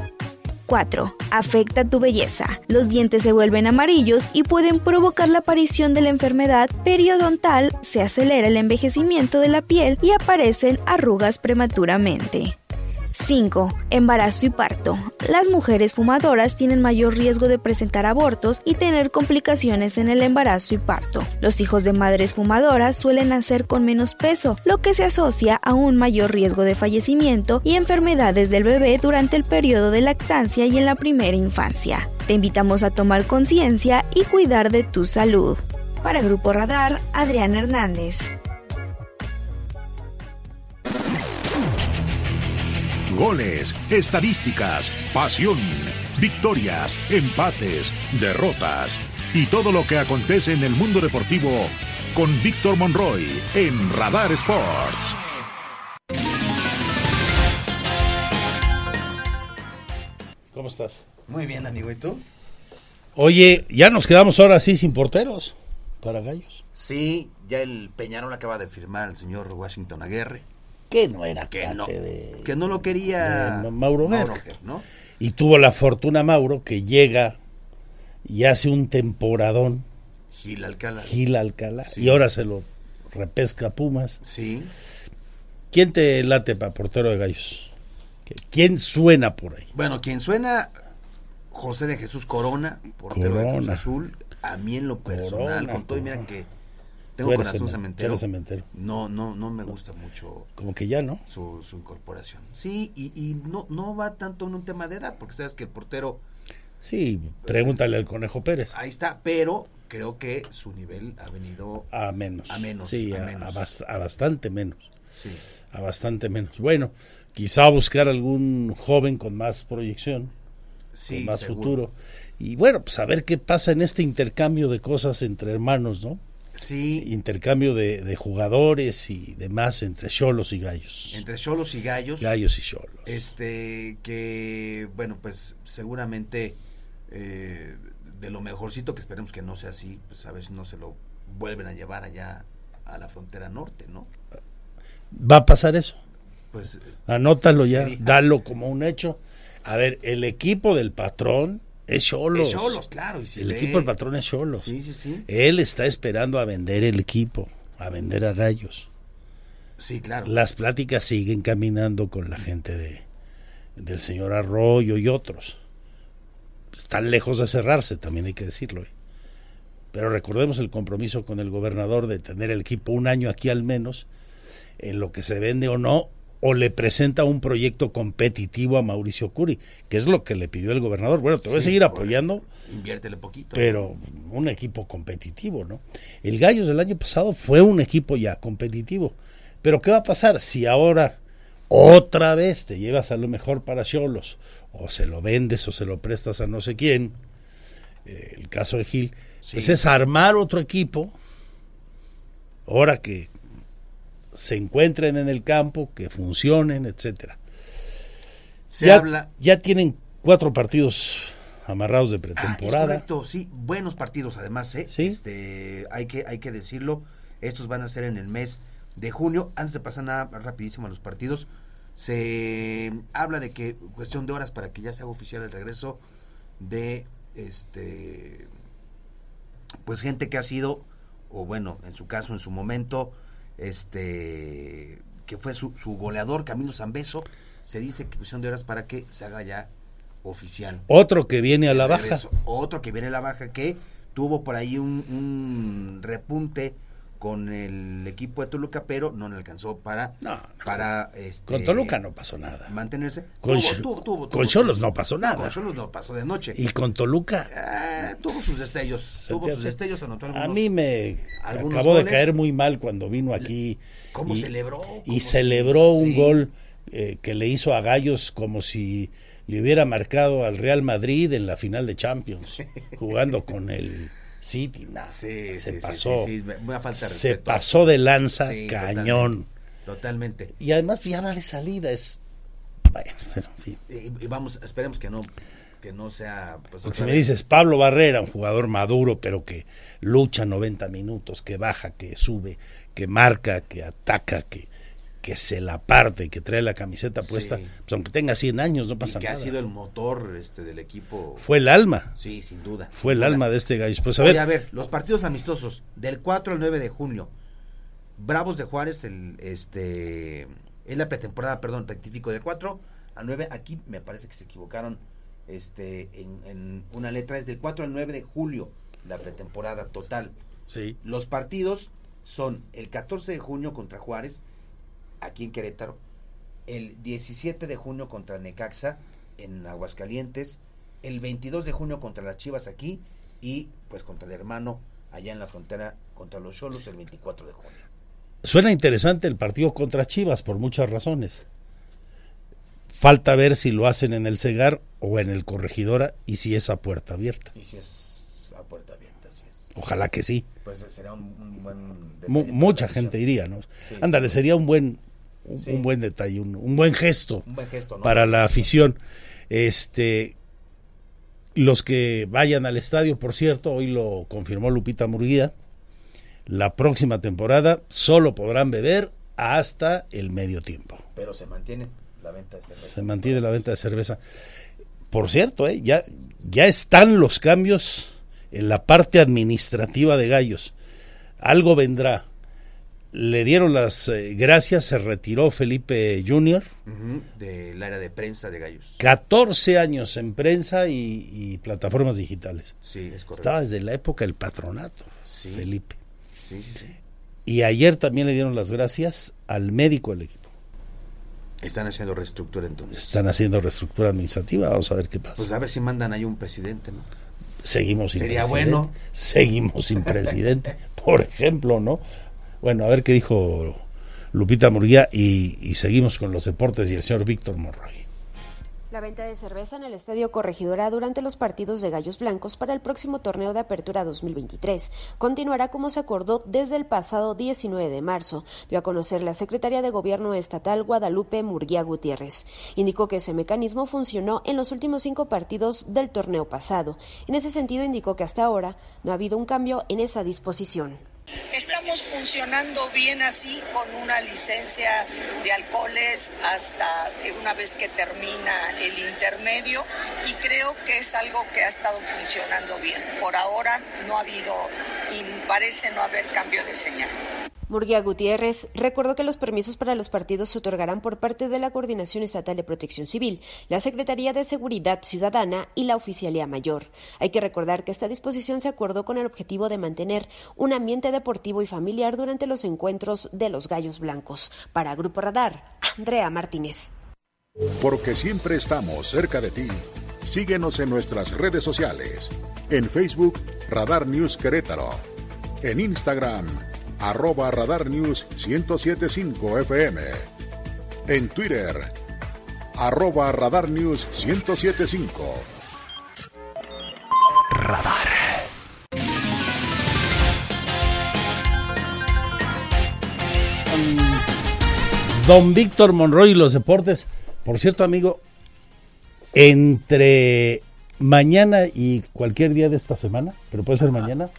4. Afecta tu belleza. Los dientes se vuelven amarillos y pueden provocar la aparición de la enfermedad periodontal, se acelera el envejecimiento de la piel y aparecen arrugas prematuramente. 5. Embarazo y parto. Las mujeres fumadoras tienen mayor riesgo de presentar abortos y tener complicaciones en el embarazo y parto. Los hijos de madres fumadoras suelen nacer con menos peso, lo que se asocia a un mayor riesgo de fallecimiento y enfermedades del bebé durante el periodo de lactancia y en la primera infancia. Te invitamos a tomar conciencia y cuidar de tu salud. Para Grupo Radar, Adrián Hernández. Goles, estadísticas, pasión, victorias, empates, derrotas y todo lo que acontece en el mundo deportivo con Víctor Monroy en Radar Sports. ¿Cómo estás? Muy bien, amigo. ¿Y tú? Oye, ya nos quedamos ahora sí sin porteros para Gallos. Sí, ya el Peñarol acaba de firmar al señor Washington Aguirre. Que no era que no, de, que no lo quería de Mauro, ¿no? Y tuvo la fortuna Mauro que llega y hace un temporadón. Gil Alcalá. Gil Alcalá. Sí. Y ahora se lo repesca Pumas. Sí. ¿Quién te late para portero de Gallos? ¿Quién suena por ahí? Bueno, quien suena, José de Jesús Corona, portero de Cruz. Azul. A mí en lo personal, Corona, con todo, y mira que tengo corazón cemen- cementero. cementero. No, no, no me gusta mucho Como que ya, ¿no? su, su incorporación. Sí, y, y no, no va tanto en un tema de edad, porque sabes que el portero Sí, pregúntale al Conejo Pérez. ahí está, pero creo que su nivel ha venido A menos. A menos, Sí, a a, menos. a bast- a bastante menos. Sí. A bastante menos. Bueno, quizá buscar algún joven con más proyección, Sí, con más seguro. futuro. Y bueno, pues a ver qué pasa en este intercambio de cosas entre hermanos, ¿no? Sí, Intercambio de, de jugadores y demás entre cholos y gallos. entre Cholos y Gallos. Gallos y cholos. Este, que, bueno, pues seguramente eh, de lo mejorcito, que esperemos que no sea así, pues a ver si no se lo vuelven a llevar allá a la frontera norte, ¿no? Va a pasar eso. Pues Anótalo ya, Sería- dalo como un hecho. A ver, el equipo del patrón es cholos. Es claro, y si el ve- equipo del patrón es cholos. Sí, sí, sí. Él está esperando a vender el equipo, a vender a gallos. Sí, claro. Las pláticas siguen caminando con la gente de del señor Arroyo y otros. Están lejos de cerrarse, también hay que decirlo. ¿eh? Pero recordemos el compromiso con el gobernador de tener el equipo un año aquí al menos, en lo que se vende o no, o le presenta un proyecto competitivo a Mauricio Curi, que es lo que le pidió el gobernador. Bueno, te voy a seguir apoyando, Inviértele poquito. pero un equipo competitivo, ¿no? El Gallos del año pasado fue un equipo ya competitivo. Pero ¿qué va a pasar si ahora otra vez te llevas a lo mejor para Cholos o se lo vendes o se lo prestas a no sé quién? eh, el caso de Gil, pues es armar otro equipo. Ahora que se encuentren en el campo, que funcionen, etcétera. Se ya, habla- ya tienen cuatro partidos amarrados de Ah, pretemporada. correcto, sí, buenos partidos además, ¿eh? Este, hay que, hay que decirlo, estos van a ser en el mes de junio. Antes de pasar nada rapidísimo a los partidos, se habla de que cuestión de horas para que ya se haga oficial el regreso de este pues gente que ha sido o bueno, en su caso, en su momento, este que fue su, su goleador Camilo Zambeso, se dice que cuestión de horas para que se haga ya oficial. Otro que viene a la baja. Otro que viene a la baja que tuvo por ahí un, un repunte con el equipo de Toluca, pero no le alcanzó para para este, Con Toluca no pasó nada. mantenerse. Con Tuvo- Ch- tuvo- tuvo- con tuvo Xolos sus- no pasó nada. Con Cholos no pasó de noche. Y con Toluca. Eh, tuvo sus destellos, tuvo sus destellos, anotó A algunos- mí me acabó de caer muy mal cuando vino aquí. ¿Cómo y, celebró? Y ¿Cómo celebró un sí. gol eh, que le hizo a Gallos como si le hubiera marcado al Real Madrid en la final de Champions, jugando con el City. Nah, Sí, se sí, sí, pasó. sí, sí, una falta de se pasó de lanza, Sí, cañón. Totalmente. Y además ya va de salida, es... Bueno, pero en fin. Y, y vamos, esperemos que no que no sea... Pues, Porque si me dices Pablo Barrera, un jugador maduro, pero que lucha 90 minutos, que baja, que sube, que marca, que ataca, que, que se la parte, que trae la camiseta puesta, Sí. pues aunque tenga 100 años no y pasa que ha nada. sido el motor este, del equipo. Fue el alma. Sí, sin duda. Fue el alma de este gallo. Pues a Oye, ver, a ver, los partidos amistosos del 4 al 9 de junio. Bravos de Juárez, el este es la pretemporada, perdón, rectifico de 4 al 9. Aquí me parece que se equivocaron este en, en una letra es del 4 al 9 de julio, la pretemporada total. Sí. Los partidos son el 14 de junio contra Juárez aquí en Querétaro, el 17 de junio contra Necaxa en Aguascalientes, el 22 de junio contra las Chivas aquí y pues contra el hermano allá en la frontera contra los Cholos el 24 de junio. suena interesante el partido contra Chivas por muchas razones. Falta ver si lo hacen en el Cegar o en el Corregidora y si es a puerta abierta. Y si es a puerta abierta, es. Ojalá que sí. Pues será un, un buen mucha gente iría, ¿no? Sí, Ándale, sí. sería un buen un, Sí. un buen detalle, un, un buen gesto, Un buen gesto, ¿no? para la afición. Este los que vayan al estadio, por cierto, hoy lo confirmó Lupita Murguía, la próxima temporada solo podrán beber hasta el medio tiempo. Pero se mantiene la venta de cerveza. Se mantiene la venta de cerveza. Por cierto, ¿eh? ya, ya están los cambios en la parte administrativa de Gallos. Algo vendrá. Le dieron las eh, gracias, se retiró Felipe Junior. Ujú, del área de prensa de Gallos. 14 años en prensa y, y plataformas digitales. Sí, es correcto. Estaba desde la época del patronato, Sí. Felipe. Sí, sí, sí. Y ayer también le dieron las gracias al médico del equipo. Están haciendo reestructura entonces. Están haciendo reestructura administrativa, vamos a ver qué pasa. Pues a ver si mandan ahí un presidente, ¿no? seguimos sin Sería presidente. bueno. Seguimos sin presidente, por ejemplo, ¿no? Bueno, a ver qué dijo Lupita Murguía y, seguimos con los deportes y el señor Víctor Monroy. La venta de cerveza en el Estadio Corregidora durante los partidos de Gallos Blancos para el próximo torneo de apertura 2023 continuará como se acordó desde el pasado 19 de marzo, dio a conocer la secretaria de Gobierno Estatal Guadalupe Murguía Gutiérrez. Indicó que ese mecanismo funcionó en los últimos cinco partidos del torneo pasado. En ese sentido indicó que hasta ahora no ha habido un cambio en esa disposición. Estamos funcionando bien así con una licencia de alcoholes hasta una vez que termina el intermedio y creo que es algo que ha estado funcionando bien. Por ahora no ha habido y parece no haber cambio de señal. Murguía Gutiérrez recordó que los permisos para los partidos se otorgarán por parte de la Coordinación Estatal de Protección Civil, la Secretaría de Seguridad Ciudadana y la Oficialía Mayor. Hay que recordar que esta disposición se acordó con el objetivo de mantener un ambiente deportivo y familiar durante los encuentros de los Gallos Blancos. Para Grupo Radar, Andrea Martínez. Porque siempre estamos cerca de ti. Síguenos en nuestras redes sociales. En Facebook, Radar News Querétaro. En Instagram, arroba Radar News 1075 FM. En Twitter, arroba Radar News 1075. Radar. Don Víctor Monroy y los deportes. Por cierto, amigo, entre mañana y cualquier día de esta semana, pero puede ser mañana,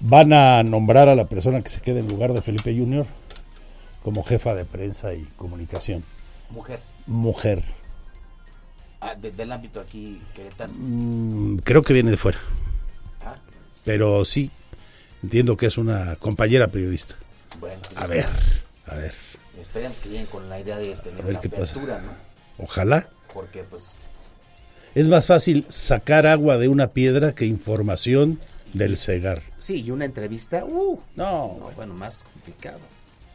van a nombrar a la persona que se quede en lugar de Felipe Junior como jefa de prensa y comunicación. Mujer. Mujer. Ah, de- del ámbito aquí queretano. Mm, creo que viene de fuera. Ah. Pero sí, entiendo que es una compañera periodista. Bueno, pues, A ver, a ver. Esperemos que lleguen con la idea de tener una apertura, ¿no? Ojalá. Porque pues Es más fácil sacar agua de una piedra que información del cegar. sí, y una entrevista, uh, no, bueno, más complicado,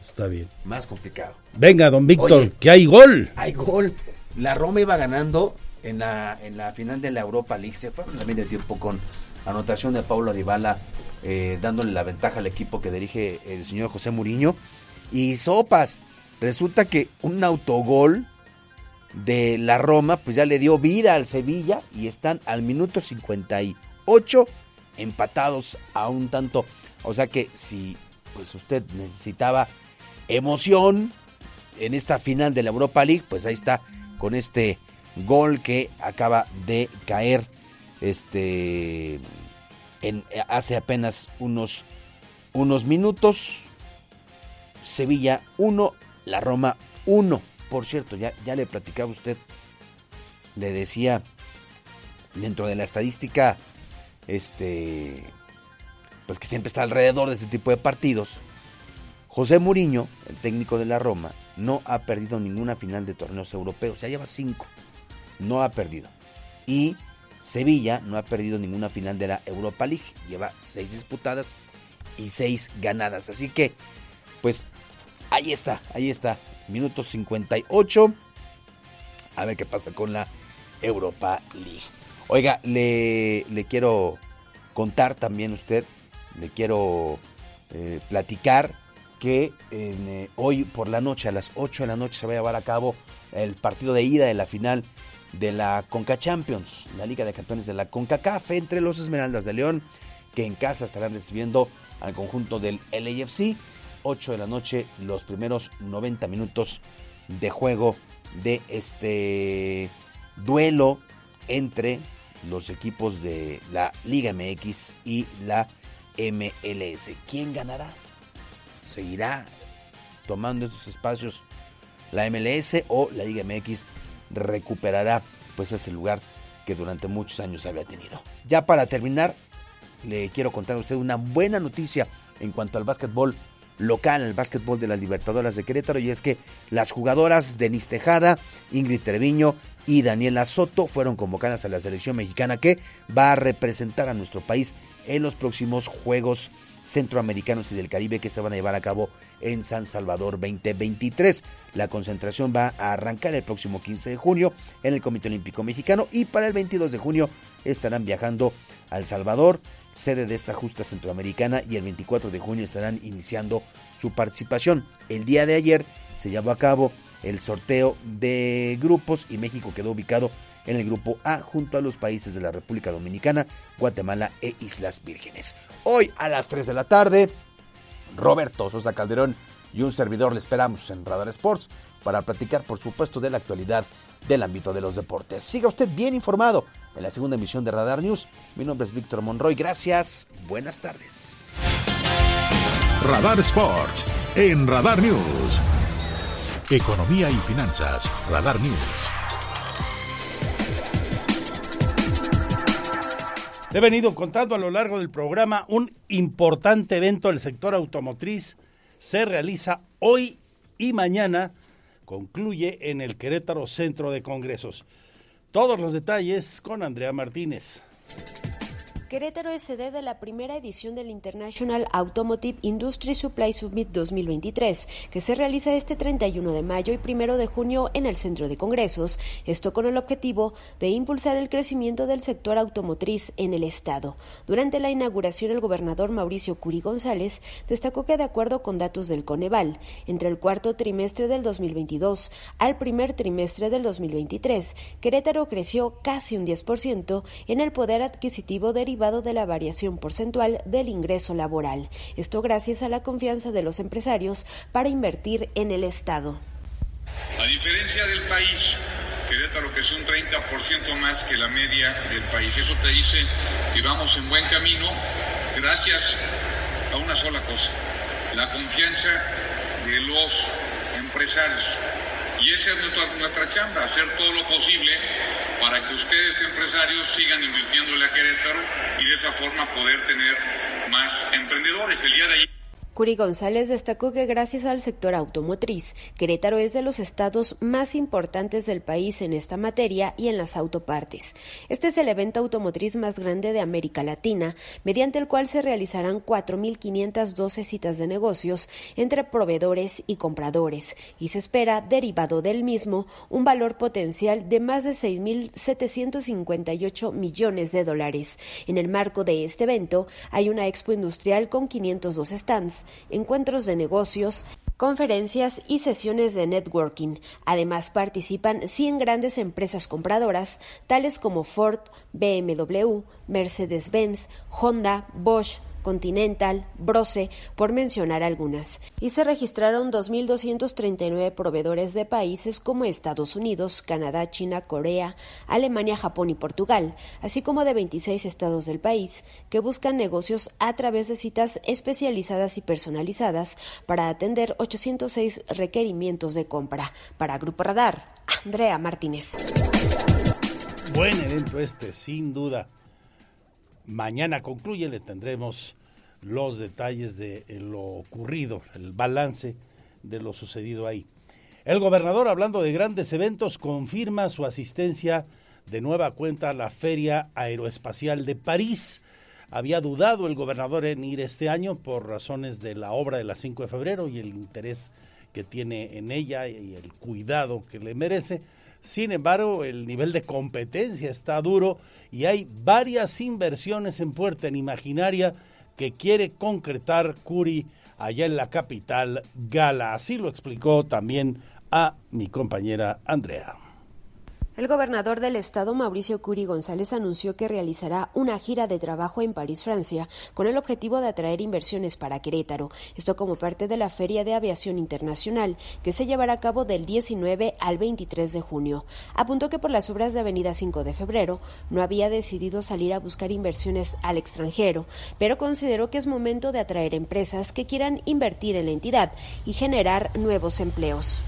Está bien. más complicado. Venga, don Víctor, Oye. que hay gol. Hay gol. La Roma iba ganando en la, en la final de la Europa League. Se fueron al medio tiempo con anotación de Paulo Dybala, eh, dándole la ventaja al equipo que dirige el señor José Muriño. Y sopas, resulta que un autogol de la Roma, pues ya le dio vida al Sevilla y están al minuto 58 empatados a un tanto. O sea que si pues usted necesitaba emoción en esta final de la Europa League, pues ahí está con este gol que acaba de caer este en, hace apenas unos, unos minutos. Sevilla 1, la Roma 1. Por cierto, ya, ya le platicaba usted, le decía dentro de la estadística, este, pues que siempre está alrededor de este tipo de partidos. José Muriño, el técnico de la Roma, no ha perdido ninguna final de torneos europeos, ya lleva cinco, no ha perdido. Y Sevilla no ha perdido ninguna final de la Europa League. Lleva seis disputadas y seis ganadas. Así que, pues, ahí está, ahí está. Minuto 58. A ver qué pasa con la Europa League. Oiga, le, le quiero contar también a usted, le quiero eh, platicar que eh, hoy por la noche, a las 8 de la noche, se va a llevar a cabo el partido de ida de la final de la Conca Champions, la Liga de Campeones de la CONCACAF entre los Esmeraldas de León, que en casa estarán recibiendo al conjunto del LAFC. 8 de la noche, los primeros 90 minutos de juego de este duelo entre los equipos de la Liga MX y la MLS. ¿Quién ganará? ¿Seguirá tomando esos espacios la MLS o la Liga MX recuperará pues ese lugar que durante muchos años había tenido. Ya para terminar, le quiero contar a usted una buena noticia en cuanto al básquetbol local, el básquetbol de las Libertadoras de Querétaro, y es que las jugadoras Denis Tejada, Ingrid Treviño y Daniela Soto fueron convocadas a la selección mexicana que va a representar a nuestro país en los próximos Juegos centroamericanos y del Caribe que se van a llevar a cabo en San Salvador 2023. La concentración va a arrancar el próximo 15 de junio en el Comité Olímpico Mexicano y para el 22 de junio estarán viajando a El Salvador, sede de esta justa centroamericana, y el 24 de junio estarán iniciando su participación. El día de ayer se llevó a cabo el sorteo de grupos y México quedó ubicado en el grupo A junto a los países de la República Dominicana, Guatemala e Islas Vírgenes. Hoy a las 3 de la tarde, Roberto Sosa Calderón y un servidor le esperamos en Radar Sports para platicar, por supuesto, de la actualidad del ámbito de los deportes. Siga usted bien informado en la segunda emisión de Radar News. Mi nombre es Víctor Monroy. Gracias. Buenas tardes. Radar Sports en Radar News. Economía y finanzas. Radar News. He venido contando a lo largo del programa un importante evento del sector automotriz. Se realiza hoy y mañana. Concluye en el Querétaro Centro de Congresos. Todos los detalles con Andrea Martínez. Querétaro es sede de la primera edición del International Automotive Industry Supply Summit 2023, que se realiza este 31 de mayo y 1 de junio en el Centro de Congresos, esto con el objetivo de impulsar el crecimiento del sector automotriz en el Estado. Durante la inauguración, el gobernador Mauricio Curi González destacó que, de acuerdo con datos del Coneval, entre el cuarto trimestre del 2022 al primer trimestre del 2023, Querétaro creció casi un 10% en el poder adquisitivo derivado de la variación porcentual del ingreso laboral. Esto gracias a la confianza de los empresarios para invertir en el Estado. A diferencia del país, Querétaro creció un 30% más que la media del país. Eso te dice que vamos en buen camino gracias a una sola cosa, la confianza de los empresarios. Y esa es nuestra, nuestra chamba, hacer todo lo posible para que ustedes empresarios sigan invirtiéndole a Querétaro y de esa forma poder tener más emprendedores. El día de ayer Curi González destacó que gracias al sector automotriz, Querétaro es de los estados más importantes del país en esta materia y en las autopartes. Este es el evento automotriz más grande de América Latina, mediante el cual se realizarán 4.512 citas de negocios entre proveedores y compradores, y se espera, derivado del mismo, un valor potencial de más de 6.758 millones de dólares. En el marco de este evento hay una expo industrial con 502 stands encuentros de negocios, conferencias y sesiones de networking. Además participan 100 grandes empresas compradoras, tales como Ford, BMW, Mercedes-Benz, Honda, Bosch, Continental, Brose, por mencionar algunas. Y se registraron 2.239 proveedores de países como Estados Unidos, Canadá, China, Corea, Alemania, Japón y Portugal, así como de 26 estados del país, que buscan negocios a través de citas especializadas y personalizadas para atender 806 requerimientos de compra. Para Grupo Radar, Andrea Martínez. Buen evento este, sin duda. Mañana concluye, le tendremos los detalles de lo ocurrido, el balance de lo sucedido ahí. El gobernador, hablando de grandes eventos, confirma su asistencia de nueva cuenta a la Feria Aeroespacial de París. Había dudado el gobernador en ir este año por razones de la obra de la 5 de febrero y el interés que tiene en ella y el cuidado que le merece. Sin embargo, el nivel de competencia está duro y hay varias inversiones en Puerta en Imaginaria que quiere concretar Curi allá en la capital Gala. Así lo explicó también a mi compañera Andrea. El gobernador del estado, Mauricio Curi González, anunció que realizará una gira de trabajo en París, Francia, con el objetivo de atraer inversiones para Querétaro. Esto como parte de la Feria de Aviación Internacional, que se llevará a cabo del 19 al 23 de junio. Apuntó que por las obras de Avenida 5 de febrero no había decidido salir a buscar inversiones al extranjero, pero consideró que es momento de atraer empresas que quieran invertir en la entidad y generar nuevos empleos.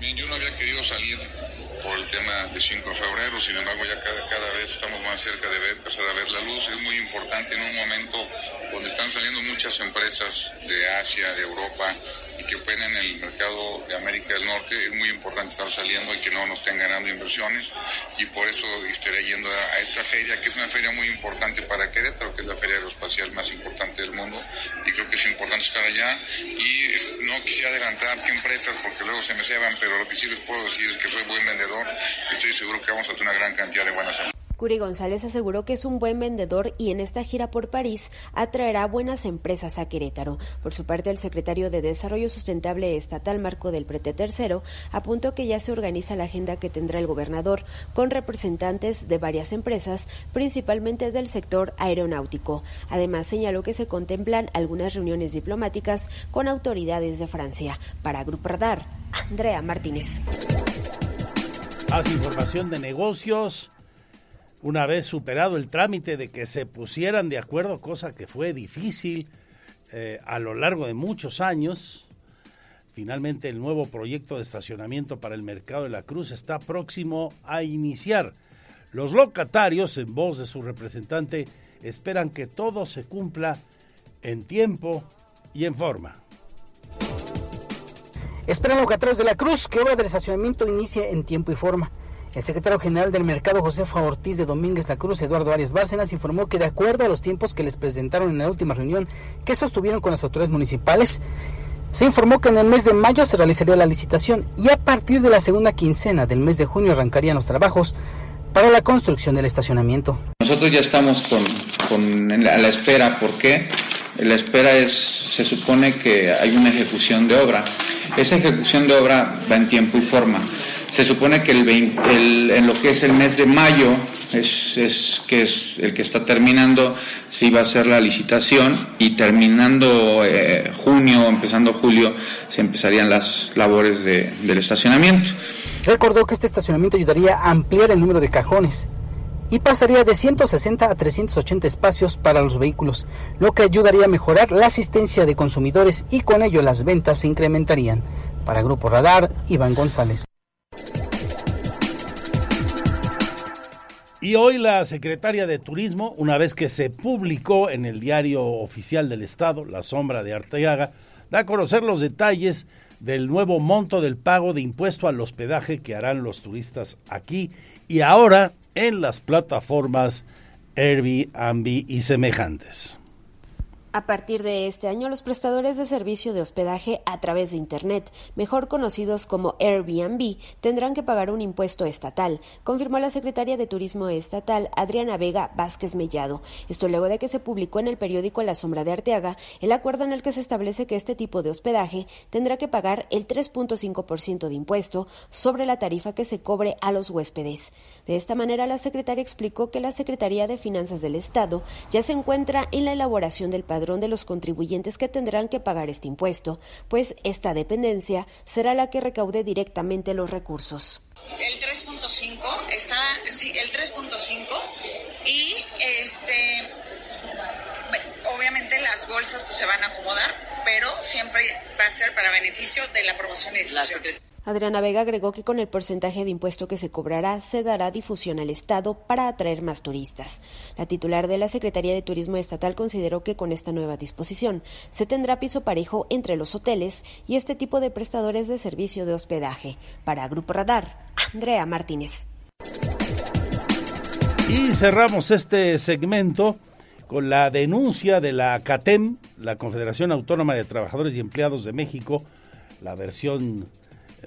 Bien, yo no había querido salir por el tema de 5 de febrero, sin embargo ya cada, cada vez estamos más cerca de ver, empezar a ver la luz. Es muy importante en un momento donde están saliendo muchas empresas de Asia, de Europa y que operan en el mercado de América del Norte. Es muy importante estar saliendo y que no nos estén ganando inversiones y por eso estaré yendo a, esta feria, que es una feria muy importante para Querétaro, que es la feria aeroespacial más importante del mundo y creo que es importante estar allá y no quisiera adelantar qué empresas porque luego se me pero lo que sí les puedo decir es que soy buen vendedor estoy seguro que vamos a tener una gran cantidad de buenas. Curi González aseguró que es un buen vendedor y en esta gira por París atraerá buenas empresas a Querétaro. Por su parte, el secretario de Desarrollo Sustentable Estatal Marco del Prete Tercero apuntó que ya se organiza la agenda que tendrá el gobernador con representantes de varias empresas, principalmente del sector aeronáutico. Además, señaló que se contemplan algunas reuniones diplomáticas con autoridades de Francia. Para Grupo Radar, Andrea Martínez. Más información de negocios. Una vez superado el trámite de que se pusieran de acuerdo, cosa que fue difícil eh, a lo largo de muchos años, finalmente el nuevo proyecto de estacionamiento para el mercado de la Cruz está próximo a iniciar. Los locatarios, en voz de su representante, esperan que todo se cumpla en tiempo y en forma. Esperan locatarios de la Cruz que obra del estacionamiento inicie en tiempo y forma. El secretario general del mercado, Josefa Ortiz de Domínguez La Cruz, Eduardo Arias Bárcenas, informó que de acuerdo a los tiempos que les presentaron en la última reunión que sostuvieron con las autoridades municipales, se informó que en el mes de mayo se realizaría la licitación y a partir de la segunda quincena del mes de junio arrancarían los trabajos para la construcción del estacionamiento. Nosotros ya estamos con, con a la espera, ¿por qué? La espera es, se supone que hay una ejecución de obra. Esa ejecución de obra va en tiempo y forma. Se supone que el, 20, el en lo que es el mes de mayo, es, que es el que está terminando, se iba a hacer la licitación y terminando eh, junio, empezando julio, se empezarían las labores de, del estacionamiento. Recordó que este estacionamiento ayudaría a ampliar el número de cajones y pasaría de 160 a 380 espacios para los vehículos, lo que ayudaría a mejorar la asistencia de consumidores y con ello las ventas se incrementarían. Para Grupo Radar, Iván González. Y hoy la secretaria de Turismo, una vez que se publicó en el diario oficial del Estado, La Sombra de Arteaga, da a conocer los detalles del nuevo monto del pago de impuesto al hospedaje que harán los turistas aquí y ahora en las plataformas Airbnb y semejantes. A partir de este año, los prestadores de servicio de hospedaje a través de Internet, mejor conocidos como Airbnb, tendrán que pagar un impuesto estatal, confirmó la secretaria de Turismo Estatal, Adriana Vega Vázquez Mellado. Esto luego de que se publicó en el periódico La Sombra de Arteaga el acuerdo en el que se establece que este tipo de hospedaje tendrá que pagar el 3.5% de impuesto sobre la tarifa que se cobre a los huéspedes. De esta manera, la secretaria explicó que la Secretaría de Finanzas del Estado ya se encuentra en la elaboración del padrón padrón de los contribuyentes que tendrán que pagar este impuesto, pues esta dependencia será la que recaude directamente los recursos. El 3.5 está, sí, el 3.5 y este, obviamente las bolsas pues, se van a acomodar, pero siempre va a ser para beneficio de la promoción y difusión. Adriana Vega agregó que con el porcentaje de impuesto que se cobrará se dará difusión al Estado para atraer más turistas. La titular de la Secretaría de Turismo Estatal consideró que con esta nueva disposición se tendrá piso parejo entre los hoteles y este tipo de prestadores de servicio de hospedaje. Para Grupo Radar, Andrea Martínez. Y cerramos este segmento con la denuncia de la CATEM, la Confederación Autónoma de Trabajadores y Empleados de México, la versión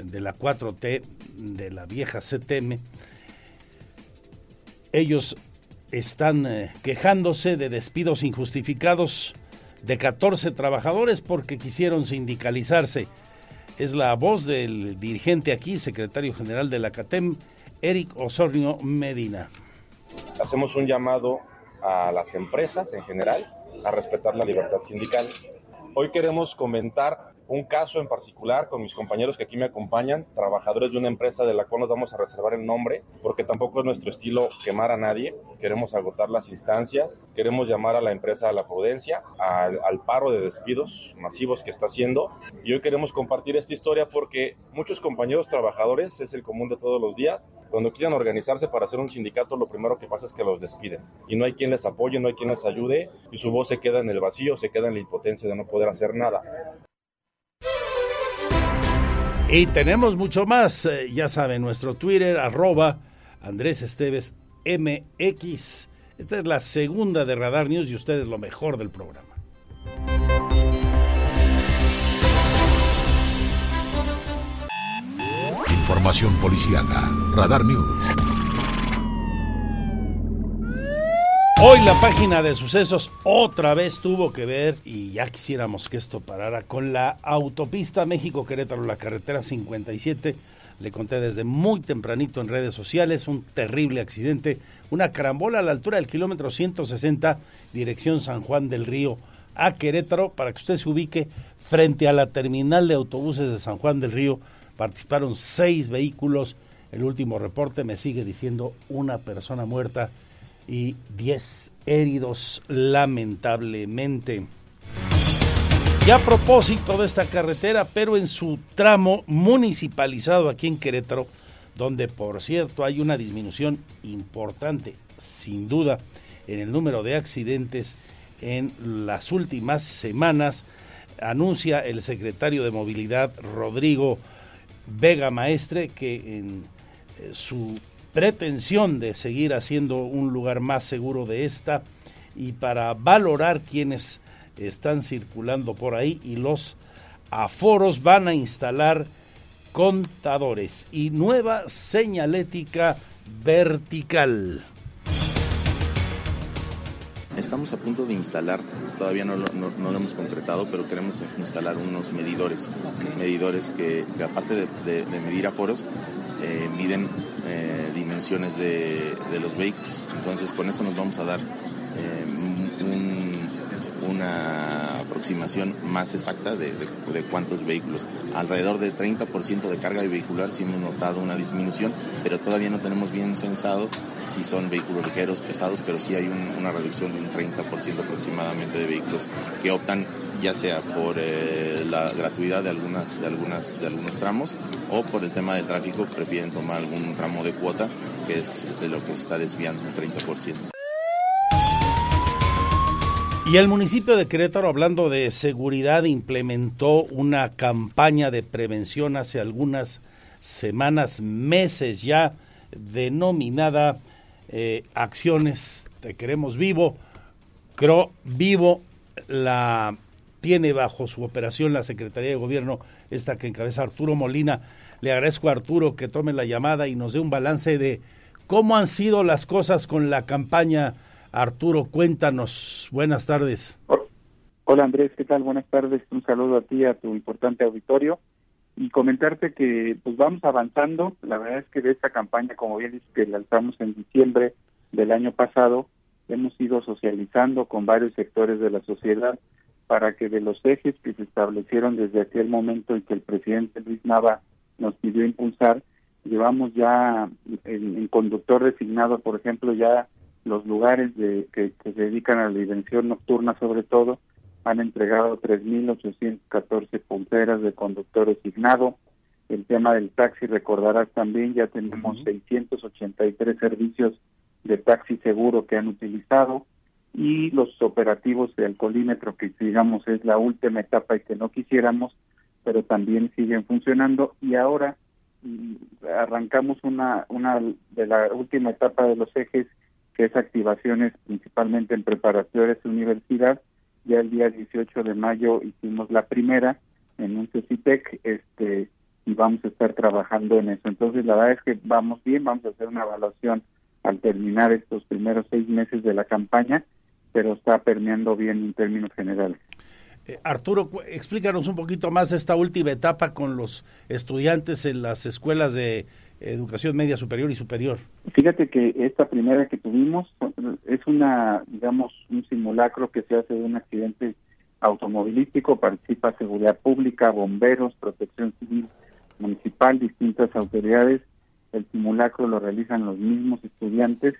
de la 4T, de la vieja CTM, ellos están eh, quejándose de despidos injustificados de 14 trabajadores porque quisieron sindicalizarse. Es la voz del dirigente aquí, secretario general de la CATEM, Eric Osornio Medina. Hacemos un llamado a las empresas en general a respetar la libertad sindical. Hoy queremos comentar un caso en particular con mis compañeros que aquí me acompañan, trabajadores de una empresa de la cual nos vamos a reservar el nombre, porque tampoco es nuestro estilo quemar a nadie, queremos agotar las instancias, queremos llamar a la empresa a la prudencia, al, paro de despidos masivos que está haciendo, y hoy queremos compartir esta historia porque muchos compañeros trabajadores, es el común de todos los días, cuando quieran organizarse para hacer un sindicato, lo primero que pasa es que los despiden, y no hay quien les apoye, no hay quien les ayude, y su voz se queda en el vacío, se queda en la impotencia de no poder hacer nada. Y tenemos mucho más, eh, ya saben, nuestro Twitter, arroba Andrés Esteves MX. Esta es la segunda de Radar News y ustedes lo mejor del programa. Información policíaca. Radar News. Hoy la página de sucesos otra vez tuvo que ver, y ya quisiéramos que esto parara, con la autopista México-Querétaro, la carretera 57. Le conté desde muy tempranito en redes sociales un terrible accidente, una carambola a la altura del kilómetro 160, dirección San Juan del Río a Querétaro, para que usted se ubique frente a la terminal de autobuses de San Juan del Río. Participaron seis vehículos. El último reporte me sigue diciendo una persona muerta y 10 heridos lamentablemente. Y a propósito de esta carretera, pero en su tramo municipalizado aquí en Querétaro, donde por cierto hay una disminución importante, sin duda, en el número de accidentes en las últimas semanas, anuncia el secretario de Movilidad Rodrigo Vega Maestre que en eh, su pretensión de seguir haciendo un lugar más seguro de esta y para valorar quienes están circulando por ahí y los aforos van a instalar contadores y nueva señalética vertical. Estamos a punto de instalar, todavía no lo, no, no lo hemos concretado, pero queremos instalar unos medidores, medidores que, que aparte de, de, de, medir aforos, eh, miden eh, dimensiones de, de, los vehículos. Entonces con eso nos vamos a dar eh, un, una aproximación más exacta de, de, de, cuántos vehículos. Alrededor del 30% de carga vehicular sí hemos notado una disminución, pero todavía no tenemos bien censado si son vehículos ligeros, pesados, pero sí hay un, una reducción de un 30% aproximadamente de vehículos que optan ya sea por eh, la gratuidad de algunas de algunas de algunos tramos o por el tema del tráfico prefieren tomar algún tramo de cuota que es de lo que se está desviando un 30%. Y el municipio de Querétaro, hablando de seguridad, implementó una campaña de prevención hace algunas semanas, meses ya, denominada eh, Acciones Te Queremos Vivo. Creo vivo la tiene bajo su operación la Secretaría de Gobierno, esta que encabeza Arturo Molina. Le agradezco a Arturo que tome la llamada y nos dé un balance de cómo han sido las cosas con la campaña Arturo, cuéntanos. Buenas tardes. Hola Andrés, ¿qué tal? Buenas tardes. Un saludo a ti, a tu importante auditorio. Y comentarte que pues vamos avanzando. La verdad es que de esta campaña, como bien dices, que lanzamos en diciembre del año pasado, hemos ido socializando con varios sectores de la sociedad para que de los ejes que se establecieron desde aquel momento y que el presidente Luis Nava nos pidió impulsar, llevamos ya en, conductor designado, por ejemplo, ya los lugares de, que, se dedican a la dimensión nocturna sobre todo, han entregado 3.814 punteras de conductor designado. El tema del taxi, recordarás también, ya tenemos 683 servicios de taxi seguro que han utilizado. Y los operativos de alcoholímetro que digamos es la última etapa y que no quisiéramos, pero también siguen funcionando. Y ahora arrancamos una una de la última etapa de los ejes que es activaciones principalmente en preparatorias de universidad. Ya el día 18 de mayo hicimos la primera en un CECITEC este, y vamos a estar trabajando en eso. Entonces, la verdad es que vamos bien, vamos a hacer una evaluación al terminar estos primeros seis meses de la campaña, pero está permeando bien en términos generales. Eh, Arturo, explícanos un poquito más esta última etapa con los estudiantes en las escuelas de educación media superior y superior. Fíjate que esta primera que tuvimos es una, digamos, un simulacro que se hace de un accidente automovilístico, participa seguridad pública, bomberos, protección civil municipal, distintas autoridades. El simulacro lo realizan los mismos estudiantes,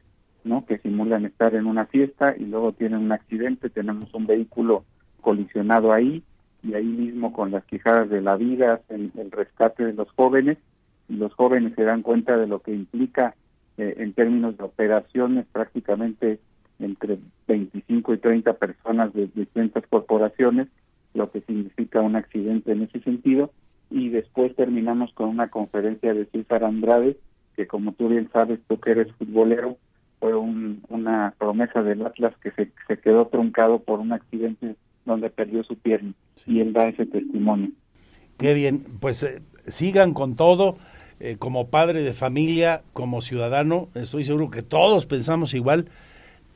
¿no? Que simulan estar en una fiesta y luego tienen un accidente, tenemos un vehículo colisionado ahí y ahí mismo con las quijadas de la vida, el rescate de los jóvenes los jóvenes se dan cuenta de lo que implica eh, en términos de operaciones prácticamente entre 25 y 30 personas de distintas corporaciones, lo que significa un accidente en ese sentido. Y después terminamos con una conferencia de César Andrade, que como tú bien sabes, tú que eres futbolero, fue una promesa del Atlas que se quedó truncado por un accidente donde perdió su pierna. Y él da ese testimonio. Qué bien, pues eh, sigan con todo. Eh, como padre de familia, como ciudadano, estoy seguro que todos pensamos igual,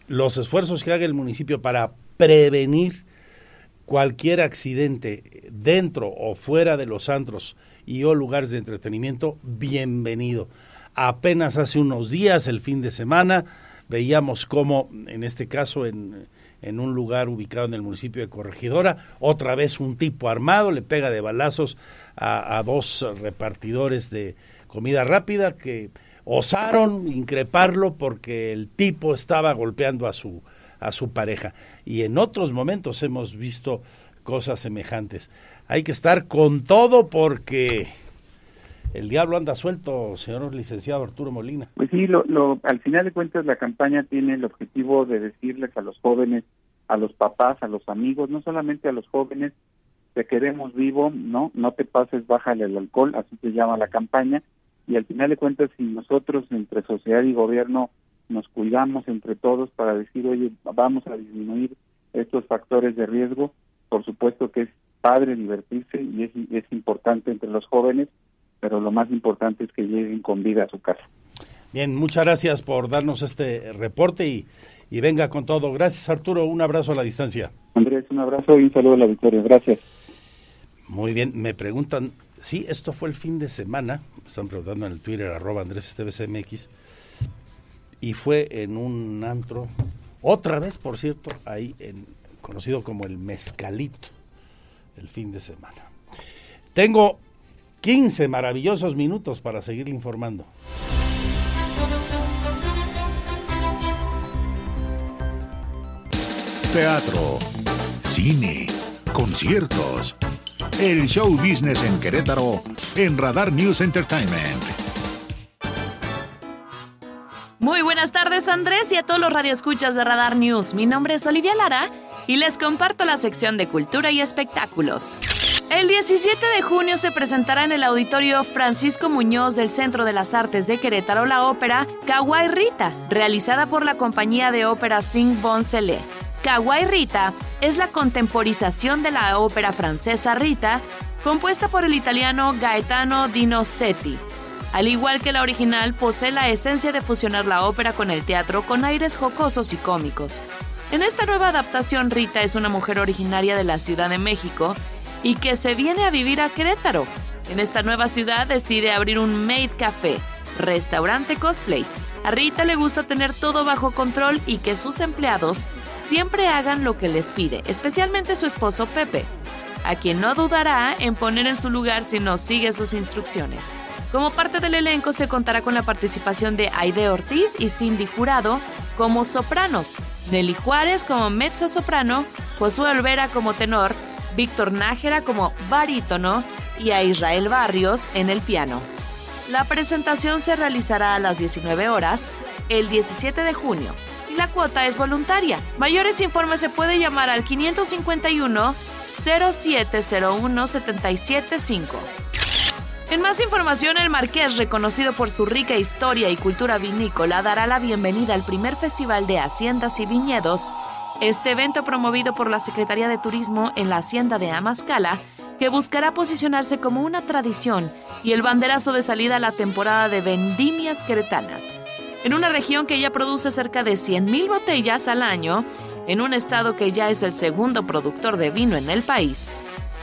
los esfuerzos que haga el municipio para prevenir cualquier accidente dentro o fuera de los antros y o lugares de entretenimiento, bienvenido. Apenas hace unos días, el fin de semana, veíamos cómo, en este caso, en, en un lugar ubicado en el municipio de Corregidora, otra vez un tipo armado le pega de balazos a, dos repartidores de comida rápida que osaron increparlo porque el tipo estaba golpeando a su a su pareja y en otros momentos hemos visto cosas semejantes. Hay que estar con todo porque el diablo anda suelto, señor licenciado Arturo Molina. Pues sí, lo, lo, al final de cuentas la campaña tiene el objetivo de decirles a los jóvenes, a los papás, a los amigos, no solamente a los jóvenes, te queremos vivo, ¿no? No te pases, bájale el alcohol, así se llama la campaña. Y al final de cuentas, si nosotros entre sociedad y gobierno nos cuidamos entre todos para decir, oye, vamos a disminuir estos factores de riesgo, por supuesto que es padre divertirse y es, es importante entre los jóvenes, pero lo más importante es que lleguen con vida a su casa. Bien, muchas gracias por darnos este reporte y, y venga con todo. Gracias Arturo, un abrazo a la distancia. Andrés, un abrazo y un saludo a la victoria. Gracias. Muy bien, me preguntan, sí, esto fue el fin de semana, me están preguntando en el Twitter, arroba Andrés y fue en un antro, otra vez, por cierto, ahí en, conocido como el Mezcalito, el fin de semana. Tengo 15 maravillosos minutos para seguir informando. Teatro, cine, conciertos el show business en Querétaro en Radar News Entertainment. Muy buenas tardes Andrés y a todos los radioescuchas de Radar News. Mi nombre es Olivia Lara y les comparto la sección de cultura y espectáculos. El 17 de junio se presentará en el auditorio Francisco Muñoz del Centro de las Artes de Querétaro la ópera Kawaii Rita, realizada por la compañía de ópera Sing Bon. Kawaii Rita es la contemporización de la ópera francesa Rita, compuesta por el italiano Gaetano Dinosetti. Al igual que la original, posee la esencia de fusionar la ópera con el teatro con aires jocosos y cómicos. En esta nueva adaptación, Rita es una mujer originaria de la Ciudad de México y que se viene a vivir a Querétaro. En esta nueva ciudad decide abrir un Maid Café, restaurante cosplay, A Rita le gusta tener todo bajo control y que sus empleados siempre hagan lo que les pide, especialmente su esposo Pepe, a quien no dudará en poner en su lugar si no sigue sus instrucciones. Como parte del elenco se contará con la participación de Aide Ortiz y Cindy Jurado como sopranos, Nelly Juárez como mezzo soprano, Josué Olvera como tenor, Víctor Nájera como barítono y a Israel Barrios en el piano. La presentación se realizará a las 19 horas el 17 de junio y la cuota es voluntaria. Mayores informes se puede llamar al 551 0701 775. En más información, el Marqués, reconocido por su rica historia y cultura vinícola, dará la bienvenida al primer Festival de Haciendas y Viñedos. Este evento promovido por la Secretaría de Turismo en la Hacienda de Amascala, que buscará posicionarse como una tradición y el banderazo de salida a la temporada de vendimias queretanas. En una región que ya produce cerca de 100.000 botellas al año, en un estado que ya es el segundo productor de vino en el país,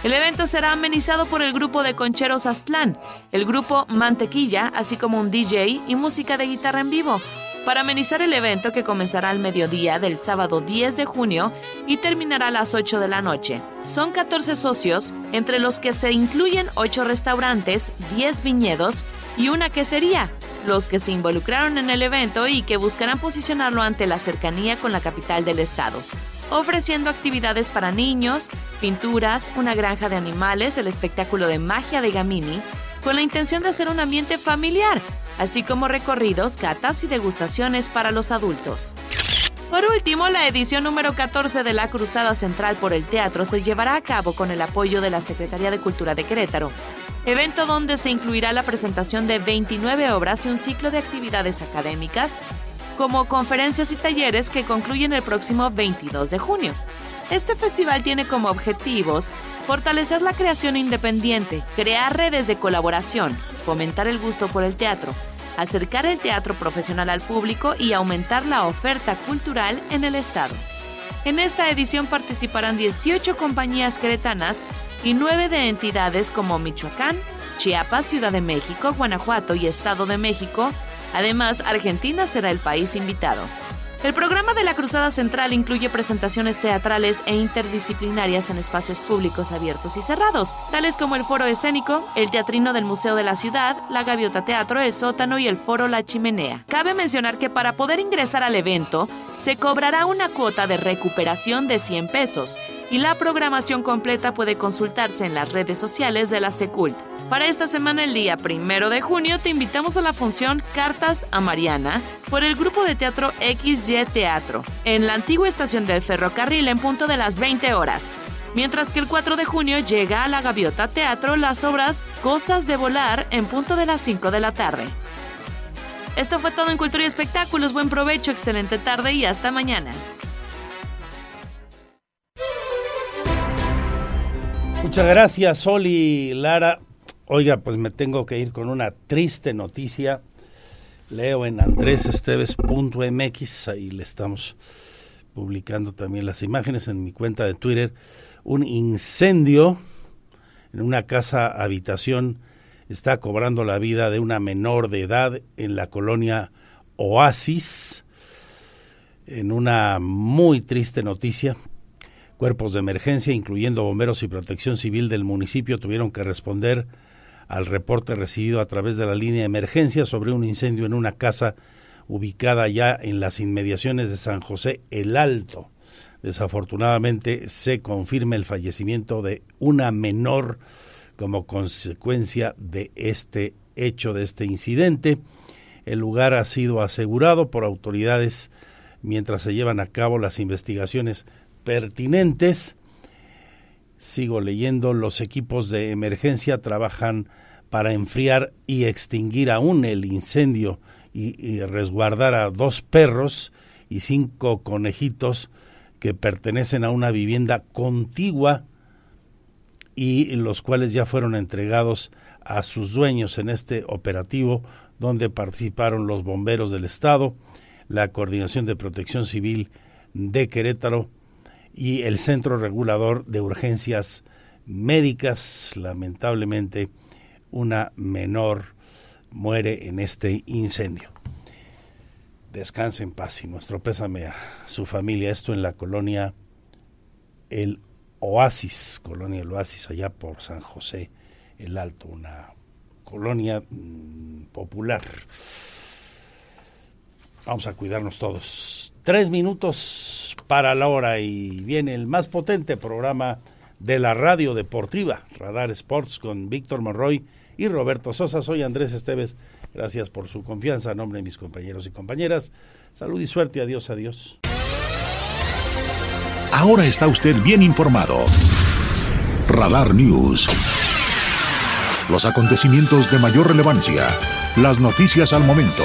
el evento será amenizado por el grupo de concheros Aztlán, el grupo Mantequilla, así como un DJ y música de guitarra en vivo, para amenizar el evento que comenzará al mediodía del sábado 10 de junio y terminará a las 8 de la noche. Son 14 socios, entre los que se incluyen 8 restaurantes, 10 viñedos y una quesería, los que se involucraron en el evento y que buscarán posicionarlo ante la cercanía con la capital del estado ofreciendo actividades para niños, pinturas, una granja de animales, el espectáculo de magia de Gamini, con la intención de hacer un ambiente familiar, así como recorridos, catas y degustaciones para los adultos. Por último, la edición número 14 de la Cruzada Central por el Teatro se llevará a cabo con el apoyo de la Secretaría de Cultura de Querétaro, evento donde se incluirá la presentación de 29 obras y un ciclo de actividades académicas, como conferencias y talleres que concluyen el próximo 22 de junio. Este festival tiene como objetivos fortalecer la creación independiente, crear redes de colaboración, fomentar el gusto por el teatro, acercar el teatro profesional al público y aumentar la oferta cultural en el estado. En esta edición participarán 18 compañías queretanas y 9 de entidades como Michoacán, Chiapas, Ciudad de México, Guanajuato y Estado de México, Además, Argentina será el país invitado. El programa de la Cruzada Central incluye presentaciones teatrales e interdisciplinarias en espacios públicos abiertos y cerrados, tales como el Foro Escénico, el Teatrino del Museo de la Ciudad, la Gaviota Teatro, el Sótano y el Foro La Chimenea. Cabe mencionar que para poder ingresar al evento, se cobrará una cuota de recuperación de 100 pesos y la programación completa puede consultarse en las redes sociales de la Secult. Para esta semana, el día primero de junio, te invitamos a la función Cartas a Mariana por el grupo de teatro XY Teatro, en la antigua estación del ferrocarril en punto de las 20 horas. Mientras que el 4 de junio llega a la Gaviota Teatro las obras Cosas de Volar en punto de las 5 de la tarde. Esto fue todo en Cultura y Espectáculos. Buen provecho, excelente tarde y hasta mañana. Muchas gracias, Sol y Lara. Oiga, pues me tengo que ir con una triste noticia. Leo en andresesteves.mx, ahí le estamos publicando también las imágenes en mi cuenta de Twitter. Un incendio en una casa habitación está cobrando la vida de una menor de edad en la colonia Oasis. En una muy triste noticia, cuerpos de emergencia, incluyendo bomberos y protección civil del municipio, tuvieron que responder al reporte recibido a través de la línea de emergencia sobre un incendio en una casa ubicada ya en las inmediaciones de San José el Alto. Desafortunadamente se confirma el fallecimiento de una menor como consecuencia de este hecho, de este incidente. El lugar ha sido asegurado por autoridades mientras se llevan a cabo las investigaciones pertinentes. Sigo leyendo, los equipos de emergencia trabajan para enfriar y extinguir aún el incendio y, resguardar a dos perros y cinco conejitos que pertenecen a una vivienda contigua y los cuales ya fueron entregados a sus dueños en este operativo donde participaron los bomberos del estado, la Coordinación de Protección Civil de Querétaro, y el Centro Regulador de Urgencias Médicas. Lamentablemente, una menor muere en este incendio. Descanse en paz y nuestro pésame a su familia. Esto en la colonia El Oasis, colonia El Oasis, allá por San José el Alto, una colonia mm, popular. Vamos a cuidarnos todos. Tres minutos para la hora y viene el más potente programa de la radio deportiva, Radar Sports, con Víctor Monroy y Roberto Sosa. Soy Andrés Esteves. Gracias por su confianza. A nombre de mis compañeros y compañeras, salud y suerte. Adiós, adiós. Ahora está usted bien informado. Radar News. Los acontecimientos de mayor relevancia, las noticias al momento